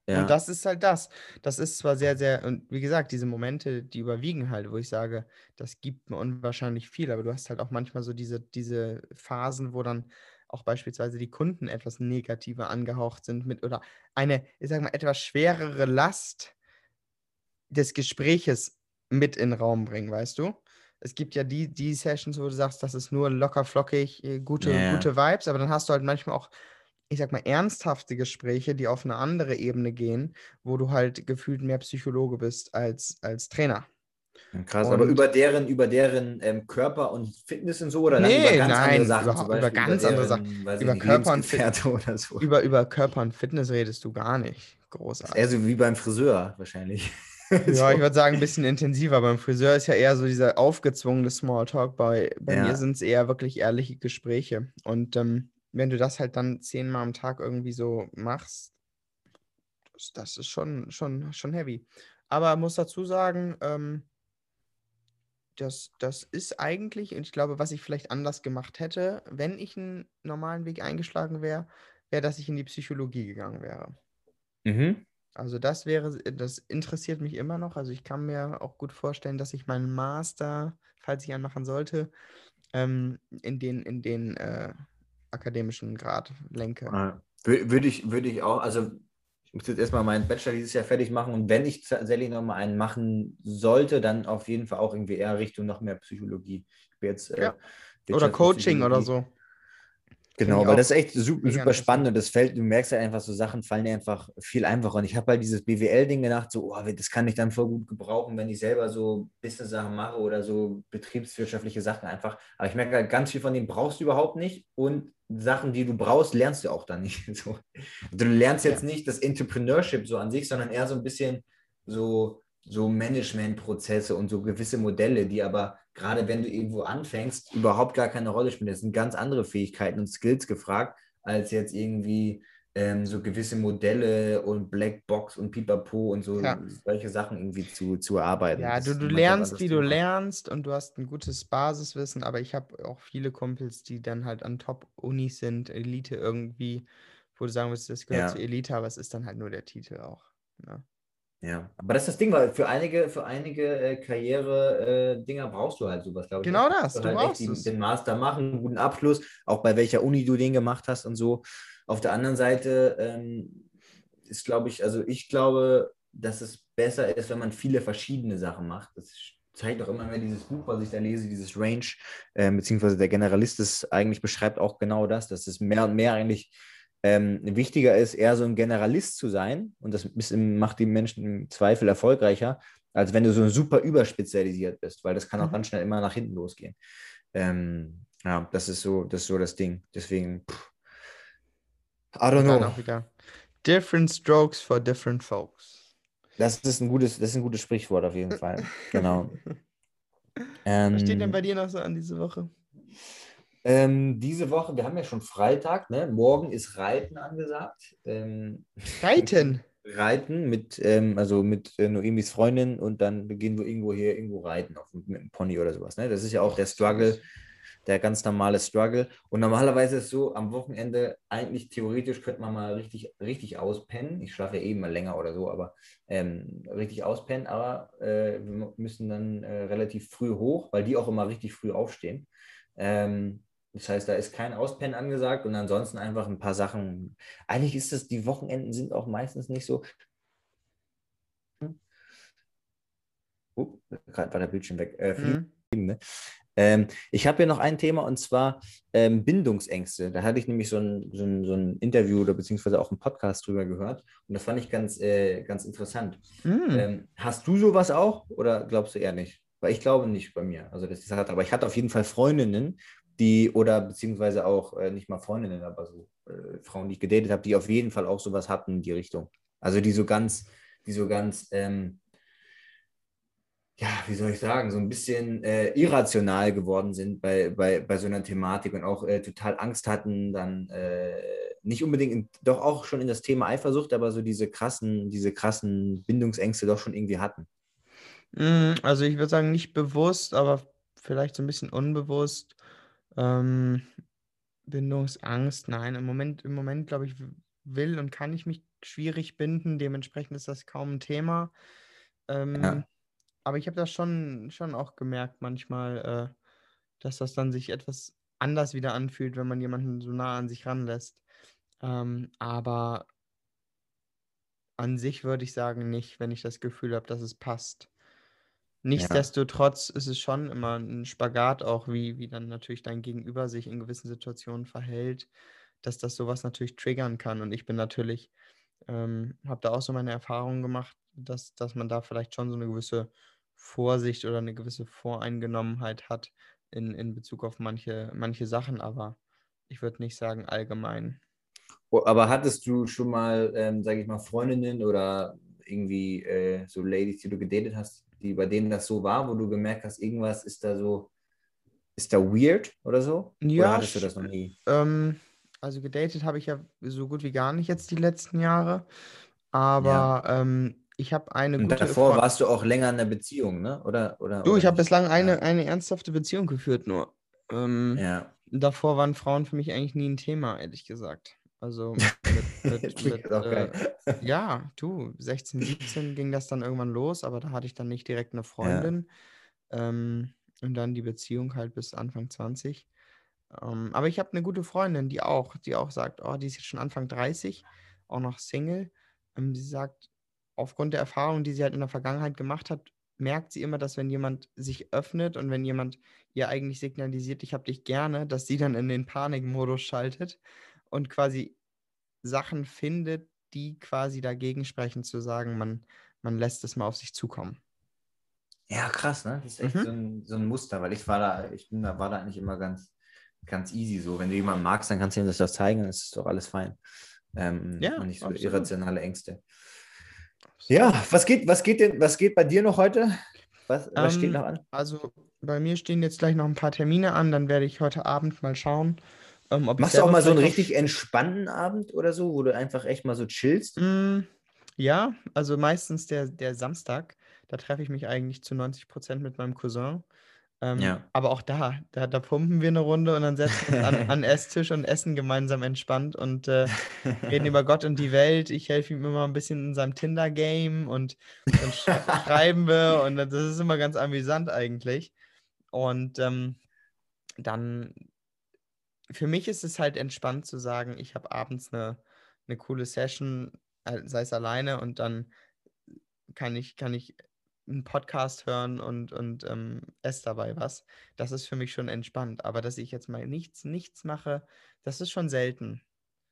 ja. Und das ist halt das. Das ist zwar sehr, sehr, und wie gesagt, diese Momente, die überwiegen halt, wo ich sage, das gibt mir unwahrscheinlich viel, aber du hast halt auch manchmal so diese, diese Phasen, wo dann auch beispielsweise die Kunden etwas negativer angehaucht sind mit oder eine, ich sag mal, etwas schwerere Last des Gespräches mit in den Raum bringen, weißt du? Es gibt ja die, die Sessions, wo du sagst, das ist nur locker flockig, äh, gute, ja. gute Vibes, aber dann hast du halt manchmal auch ich sag mal, ernsthafte Gespräche, die auf eine andere Ebene gehen, wo du halt gefühlt mehr Psychologe bist als, als Trainer. Krass, aber Und- über deren, über deren ähm, Körper und Fitness und so oder Nee, über ganz andere nein, Sachen über- über ganz andere deren, Sachen. weiß ich Über Körper und Lebensgefährte oder so. Über, über Körper und Fitness redest du gar nicht. Großartig. eher so wie beim Friseur wahrscheinlich. Ja, ich würde sagen, ein bisschen intensiver. Beim Friseur ist ja eher so dieser aufgezwungene Smalltalk. Bei, bei Ja. mir sind es eher wirklich ehrliche Gespräche. Und ähm, wenn du das halt dann zehnmal am Tag irgendwie so machst, das, das ist schon, schon, schon heavy. Aber muss dazu sagen, ähm, das, das ist eigentlich, und ich glaube, was ich vielleicht anders gemacht hätte, wenn ich einen normalen Weg eingeschlagen wäre, wäre, dass ich in die Psychologie gegangen wäre. Mhm. Also das wäre, das interessiert mich immer noch. Also ich kann mir auch gut vorstellen, dass ich meinen Master, falls ich einen machen sollte, ähm, in den, in den äh, akademischen Grad lenke. Ja. Wür- Würde ich, würde ich auch, also ich muss jetzt erstmal meinen Bachelor dieses Jahr fertig machen und wenn ich tatsächlich nochmal einen machen sollte, dann auf jeden Fall auch irgendwie eher Richtung noch mehr Psychologie. Ich bin jetzt, äh, Ja. Oder Coaching oder so. Genau, weil das ist echt super, super spannend und das fällt, du merkst ja einfach, so Sachen fallen dir einfach viel einfacher. Und ich habe halt dieses BWL-Ding gedacht, so, oh, das kann ich dann voll gut gebrauchen, wenn ich selber so Business-Sachen mache oder so betriebswirtschaftliche Sachen einfach. Aber ich merke halt, ganz viel von denen brauchst du überhaupt nicht und Sachen, die du brauchst, lernst du auch dann nicht. So. Du lernst jetzt nicht das Entrepreneurship so an sich, sondern eher so ein bisschen so, so Managementprozesse und so gewisse Modelle, die aber gerade wenn du irgendwo anfängst, überhaupt gar keine Rolle spielen. Das sind ganz andere Fähigkeiten und Skills gefragt, als jetzt irgendwie ähm, so gewisse Modelle und Blackbox und Pipapo und so Ja. solche Sachen irgendwie zu, zu erarbeiten. Ja, du, du lernst, wie du Thema. lernst und du hast ein gutes Basiswissen, aber ich habe auch viele Kumpels, die dann halt an Top-Unis sind, Elite irgendwie, wo du sagen würdest, das gehört Ja. zur Elite, aber es ist dann halt nur der Titel auch. Ne? Ja, aber das ist das Ding, weil für einige, für einige äh, Karriere-Dinger brauchst du halt sowas, glaube ich. Genau das, Du du halt brauchst den, den Master machen, einen guten Abschluss, auch bei welcher Uni du den gemacht hast und so. Auf der anderen Seite ähm, ist, glaube ich, also ich glaube, dass es besser ist, wenn man viele verschiedene Sachen macht. Das zeigt auch immer mehr dieses Buch, was ich da lese, dieses Range, äh, beziehungsweise der Generalist ist eigentlich beschreibt auch genau das, dass es mehr und mehr eigentlich ähm, wichtiger ist, eher so ein Generalist zu sein und das im- macht die Menschen im Zweifel erfolgreicher, als wenn du so super überspezialisiert bist, weil das kann auch Mhm. ganz schnell immer nach hinten losgehen. Ähm, ja, das ist so, das ist so das Ding. Deswegen, pff, I don't know. wieder. Different strokes for different folks. Das ist ein gutes, das ist ein gutes Sprichwort auf jeden Fall. Genau. Was steht denn Ähm, bei dir noch so an diese Woche? Ähm, diese Woche, wir haben ja schon Freitag, ne? Morgen ist Reiten angesagt. Ähm, Reiten. Reiten mit, ähm, also mit äh, Noemis Freundin und dann gehen wir irgendwo hier irgendwo reiten auf, mit einem Pony oder sowas. Ne? Das ist ja auch der Struggle, der ganz normale Struggle. Und normalerweise ist es so, am Wochenende eigentlich theoretisch könnte man mal richtig, richtig auspennen. Ich schlafe ja eben mal länger oder so, aber ähm, richtig auspennen. Aber äh, wir müssen dann äh, relativ früh hoch, weil die auch immer richtig früh aufstehen. Ähm, das heißt, da ist kein Auspennen angesagt und ansonsten einfach ein paar Sachen. Eigentlich ist das, die Wochenenden sind auch meistens nicht so. Oh, gerade war der Bildschirm weg. Äh, Mhm. ne? ähm, ich habe hier noch ein Thema und zwar ähm, Bindungsängste. Da hatte ich nämlich so ein, so, ein, so ein Interview oder beziehungsweise auch einen Podcast drüber gehört und das fand ich ganz, äh, ganz interessant. Mhm. Ähm, hast du sowas auch oder glaubst du eher nicht? Weil ich glaube nicht bei mir. Also das ist halt, aber ich hatte auf jeden Fall Freundinnen, die oder beziehungsweise auch äh, nicht mal Freundinnen, aber so äh, Frauen, die ich gedatet habe, die auf jeden Fall auch sowas hatten in die Richtung. Also die so ganz, die so ganz, ähm, ja, wie soll ich sagen, so ein bisschen äh, irrational geworden sind bei, bei, bei so einer Thematik und auch äh, total Angst hatten, dann äh, nicht unbedingt, in, doch auch schon in das Thema Eifersucht, aber so diese krassen, diese krassen Bindungsängste doch schon irgendwie hatten. Mm, Also ich würde sagen, nicht bewusst, aber vielleicht so ein bisschen unbewusst. Ähm, Bindungsangst, nein, im Moment, im Moment, glaube ich, will und kann ich mich schwierig binden. Dementsprechend ist das kaum ein Thema. Ähm, aber ich habe das schon, schon auch gemerkt manchmal, äh, dass das dann sich etwas anders wieder anfühlt, wenn man jemanden so nah an sich ranlässt. Ähm, aber an sich würde ich sagen, nicht, wenn ich das Gefühl habe, dass es passt. Nichtsdestotrotz ist es schon immer ein Spagat, auch wie, wie dann natürlich dein Gegenüber sich in gewissen Situationen verhält, dass das sowas natürlich triggern kann. Und ich bin natürlich, ähm, habe da auch so meine Erfahrungen gemacht, dass, dass man da vielleicht schon so eine gewisse Vorsicht oder eine gewisse Voreingenommenheit hat in, in Bezug auf manche, manche Sachen, aber ich würde nicht sagen allgemein. Oh, Aber hattest du schon mal, ähm, sage ich mal, Freundinnen oder irgendwie äh, so Ladies, die du gedatet hast, die bei denen das so war, wo du gemerkt hast, irgendwas ist da so, ist da weird oder so? Ja, oder hattest du das noch nie? Ähm, also gedatet habe ich ja so gut wie gar nicht jetzt die letzten Jahre. Aber ähm, ich habe eine Und gute davor Freu- warst du auch länger in der Beziehung, ne? Oder? oder Du, oder ich habe bislang eine, Ja. eine ernsthafte Beziehung geführt nur. Ähm, Ja. Davor waren Frauen für mich eigentlich nie ein Thema, ehrlich gesagt. Also mit, mit, mit, äh, ja, du, 16, 17 ging das dann irgendwann los, aber da hatte ich dann nicht direkt eine Freundin. Ähm, und dann die Beziehung halt bis Anfang 20. Ähm, aber ich habe eine gute Freundin, die auch, die auch sagt, oh, die ist jetzt schon Anfang 30, auch noch Single. Ähm, sie sagt, aufgrund der Erfahrung, die sie halt in der Vergangenheit gemacht hat, merkt sie immer, dass wenn jemand sich öffnet und wenn jemand ihr eigentlich signalisiert, ich habe dich gerne, dass sie dann in den Panikmodus schaltet und quasi Sachen findet, die quasi dagegen sprechen, zu sagen, man, man lässt es mal auf sich zukommen. Ja, krass, ne? Das ist echt Mhm. so, ein, so ein Muster, weil ich war da, ich bin da, war da eigentlich immer ganz, ganz easy so. Wenn du jemanden magst, dann kannst du ihm das zeigen, dann ist doch alles fein. Ähm, Ja, und nicht so absolut. irrationale Ängste. Ja, was geht, was geht denn, was geht bei dir noch heute? Was, was steht Ähm, noch an? Also bei mir stehen jetzt gleich noch ein paar Termine an, dann werde ich heute Abend mal schauen, ähm, Machst du auch mal so einen richtig entspannten Abend oder so, wo du einfach echt mal so chillst? Mm, ja, also meistens der, der Samstag, da treffe ich mich eigentlich zu 90 Prozent mit meinem Cousin. Ähm, Ja. Aber auch da, da, da pumpen wir eine Runde und dann setzen wir uns an, an den Esstisch und essen gemeinsam entspannt und äh, reden über Gott und die Welt. Ich helfe ihm immer ein bisschen in seinem Tinder-Game und dann sch schreiben wir und das ist immer ganz amüsant eigentlich. Und ähm, dann, für mich ist es halt entspannt zu sagen, ich habe abends eine, eine coole Session, äh, sei es alleine und dann kann ich, kann ich einen Podcast hören und, und ähm, esse dabei was. Das ist für mich schon entspannt. Aber dass ich jetzt mal nichts, nichts mache, das ist schon selten.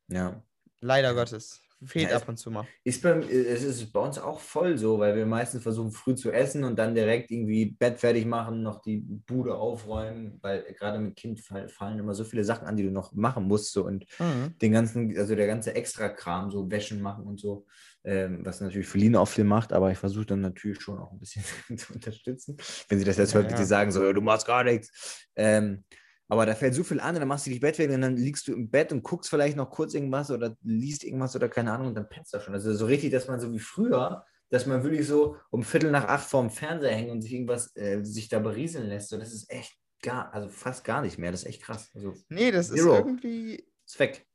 Ja. Leider Gottes. Fehlt Ja, ab und zu mal. Ist bei, es ist bei uns auch voll so, weil wir meistens versuchen, früh zu essen und dann direkt irgendwie Bett fertig machen, noch die Bude aufräumen, weil gerade mit Kind fall- fallen immer so viele Sachen an, die du noch machen musst. So, und Mhm. den ganzen, also der ganze Extra-Kram, so Wäschen machen und so, ähm, was natürlich Feline auch viel macht, aber ich versuche dann natürlich schon auch ein bisschen zu unterstützen. Wenn sie das jetzt Ja, hört, ja. sie sagen, so, du machst gar nichts. Ähm, aber da fällt so viel an und dann machst du dich Bett weg und dann liegst du im Bett und guckst vielleicht noch kurz irgendwas oder liest irgendwas oder keine Ahnung und dann pennst du schon. Also so richtig, dass man so wie früher, dass man wirklich so um Viertel nach acht vorm Fernseher hängt und sich irgendwas, äh, sich da berieseln lässt. So, das ist echt gar, also fast gar nicht mehr. Das ist echt krass. Also Nee, das ist Zero. irgendwie, ist weg.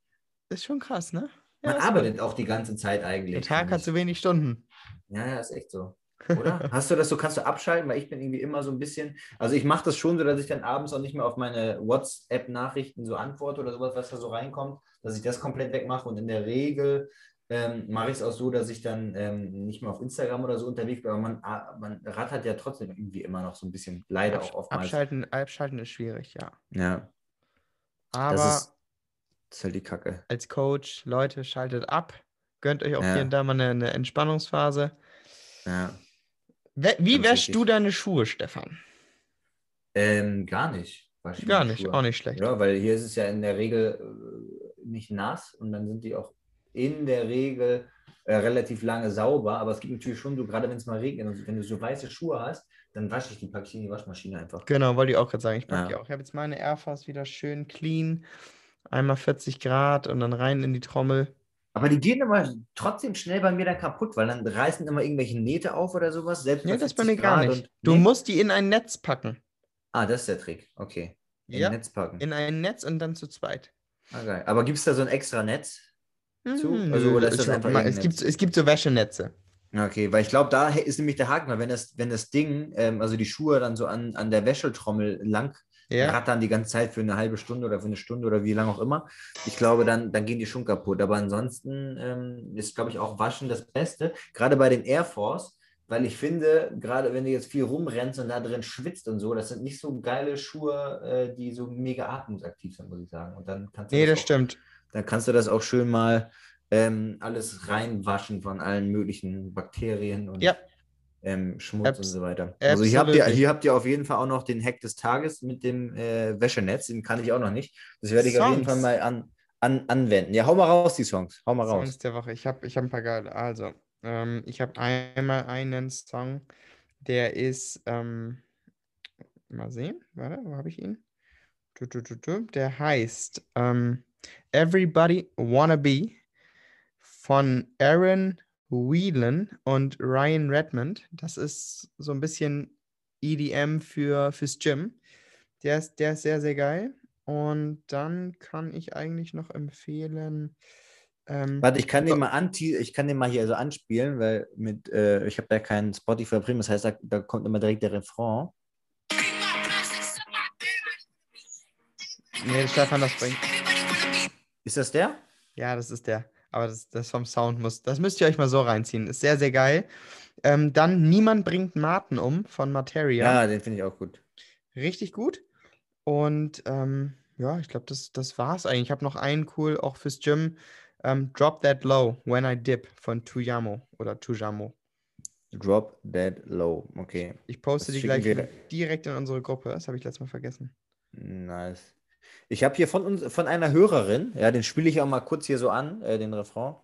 ist schon krass, ne? Man ist arbeitet auch die ganze Zeit eigentlich. Der Tag hat so wenig Stunden. Ja, ja, ist echt so. Oder? Hast du das so, kannst du abschalten? Weil ich bin irgendwie immer so ein bisschen, also ich mache das schon so, dass ich dann abends auch nicht mehr auf meine WhatsApp-Nachrichten so antworte oder sowas, was da so reinkommt, dass ich das komplett wegmache und in der Regel ähm, mache ich es auch so, dass ich dann ähm, nicht mehr auf Instagram oder so unterwegs bin, aber man, ah, man rattert ja trotzdem irgendwie immer noch so ein bisschen, leider auch oftmals. Abschalten, abschalten ist schwierig, ja. Ja, Aber das ist, das ist halt die Kacke. als Coach, Leute, schaltet ab. Gönnt euch auch Ja. hier und da mal eine, eine Entspannungsphase. Ja. Wie wäschst du deine Schuhe, Stefan? Ähm, gar nicht. Gar nicht, Schuhe. auch nicht schlecht. Ja, weil hier ist es ja in der Regel äh, nicht nass und dann sind die auch in der Regel äh, relativ lange sauber. Aber es gibt natürlich schon so, gerade wenn es mal regnet, und wenn du so weiße Schuhe hast, dann wasche ich die, packe ich in die Waschmaschine einfach. Genau, wollte ich auch gerade sagen. Ich packe Ja. die auch. Ich habe jetzt meine Air Force wieder schön clean. Einmal 40 Grad und dann rein in die Trommel. Aber die gehen immer trotzdem schnell bei mir dann kaputt, weil dann reißen immer irgendwelche Nähte auf oder sowas. Selbst Nee, das bei 40 mir gar nicht. und- Du Nee? musst die in ein Netz packen. Ah, das ist der Trick. Okay. In Ja, Netz packen. in ein Netz und dann zu zweit. ah, geil. Aber gibt es da so ein extra Netz? Zu? Mhm, Also, oder ist das einfach ma- irgendein es, gibt, es gibt so Wäschenetze. Okay, weil ich glaube, da ist nämlich der Haken, weil wenn das, wenn das Ding, ähm, also die Schuhe dann so an, an der Wäschetrommel lang Ja. rattern die ganze Zeit für eine halbe Stunde oder für eine Stunde oder wie lange auch immer, ich glaube, dann, dann gehen die schon kaputt. Aber ansonsten ähm, ist, glaube ich, auch Waschen das Beste. Gerade bei den Air Force, weil ich finde, gerade wenn du jetzt viel rumrennst und da drin schwitzt und so, das sind nicht so geile Schuhe, äh, die so mega atmungsaktiv sind, muss ich sagen. Und dann kannst du Nee, das auch, stimmt. dann kannst du das auch schön mal ähm, alles reinwaschen von allen möglichen Bakterien und Ja. Ähm, Schmutz und Abs- so weiter. Also hier habt, ihr, hier habt ihr auf jeden Fall auch noch den Hack des Tages mit dem äh, Wäschenetz. Den kann ich auch noch nicht. Das werde ich auf jeden Fall Songs. mal an, an, anwenden. Ja, hau mal raus, die Songs. Hau mal raus. Songs der Woche. Ich habe ich hab ein paar geile. Also, ähm, ich habe einmal einen Song, der ist, ähm, mal sehen, warte, wo habe ich ihn? Du, du, du, der heißt ähm, Everybody Wanna Be von Aaron Whelan und Ryan Redmond. Das ist so ein bisschen EDM für, fürs Gym. Der ist, der ist sehr, sehr geil. Und dann kann ich eigentlich noch empfehlen. Ähm, Warte, ich kann den mal anti ich kann den mal hier so anspielen, weil mit, äh, ich habe da keinen Spotify Premium, das heißt, da, da kommt immer direkt der Refrain. nee, Stefan, das bringt. Ist das der? Ja, das ist der. Aber das, das vom Sound muss. Das müsst ihr euch mal so reinziehen. Ist sehr, sehr geil. Ähm, dann Niemand bringt Martin um von Materia. Ja, den finde ich auch gut. Richtig gut. Und ähm, ja, ich glaube, das, das war's eigentlich. Ich habe noch einen cool, auch fürs Gym. Ähm, Drop That Low, When I Dip von Tuyamo oder Tujamo. Drop Dead Low. Okay. Ich poste Das die gleich wir- direkt in unsere Gruppe. Das habe ich letztes Mal vergessen. Nice. Ich habe hier von uns, von einer Hörerin, ja, den spiele ich auch mal kurz hier so an, äh, den Refrain.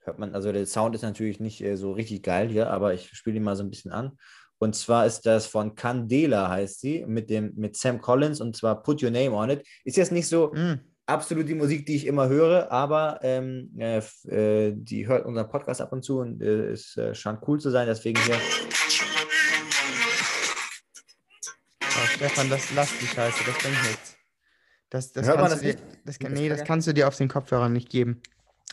Hört man, also der Sound ist natürlich nicht äh, so richtig geil hier, aber ich spiele ihn mal so ein bisschen an. Und zwar ist das von Candela, heißt sie, mit dem, mit Sam Collins und zwar Put Your Name on It. Ist jetzt nicht so Mm, absolut die Musik, die ich immer höre, aber ähm, äh, äh, die hört unseren Podcast ab und zu und äh, es äh, scheint cool zu sein, deswegen hier. ah, Stefan, das lass die Scheiße, das bringt nichts. Das, das Hört man kannst du das dir, das, kann- nee, das kannst du dir auf den Kopfhörern nicht geben.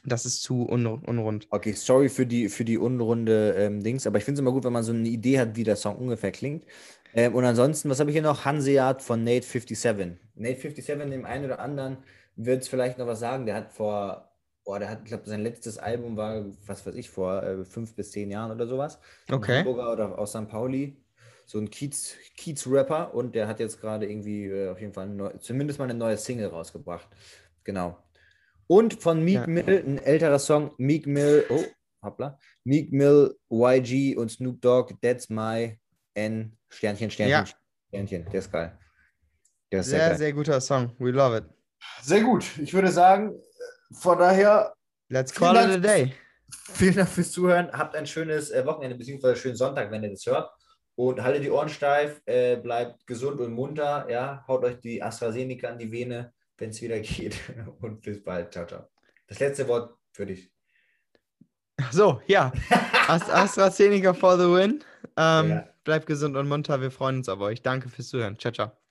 Das ist zu un, unrund. Okay, sorry für die, für die unrunde ähm, Dings, aber ich finde es immer gut, wenn man so eine Idee hat, wie der Song ungefähr klingt. Ähm, und ansonsten, was habe ich hier noch? Hanseat von Nate 57. Nate 57, dem einen oder anderen wird es vielleicht noch was sagen. Der hat vor, boah, der hat, ich glaube, sein letztes Album war, was weiß ich, vor äh, fünf bis zehn Jahren oder sowas. Okay. Hamburger oder aus St. Pauli. So ein Kiez, Kiez-Rapper und der hat jetzt gerade irgendwie äh, auf jeden Fall ein neu, zumindest mal eine neue Single rausgebracht. Genau. Und von Meek Ja. Mill, ein älterer Song, Meek Mill, oh, hoppla, Meek Mill, YG und Snoop Dogg, That's My N, Sternchen, Sternchen, Ja. Sternchen, der ist geil. Der ist Sehr, sehr, sehr guter Song. We love it. sehr gut. Ich würde sagen, von daher, Let's call it a day. vielen Dank fürs Zuhören. Habt ein schönes äh, Wochenende, beziehungsweise schönen Sonntag, wenn ihr das hört. Und haltet die Ohren steif, äh, bleibt gesund und munter. Ja, haut euch die AstraZeneca an die Vene, wenn es wieder geht. Und bis bald. Ciao, ciao. Das letzte Wort für dich. So, ja. Ast- AstraZeneca for the win. Ähm, Ja. Bleibt gesund und munter. Wir freuen uns auf euch. Danke fürs Zuhören. Ciao, ciao.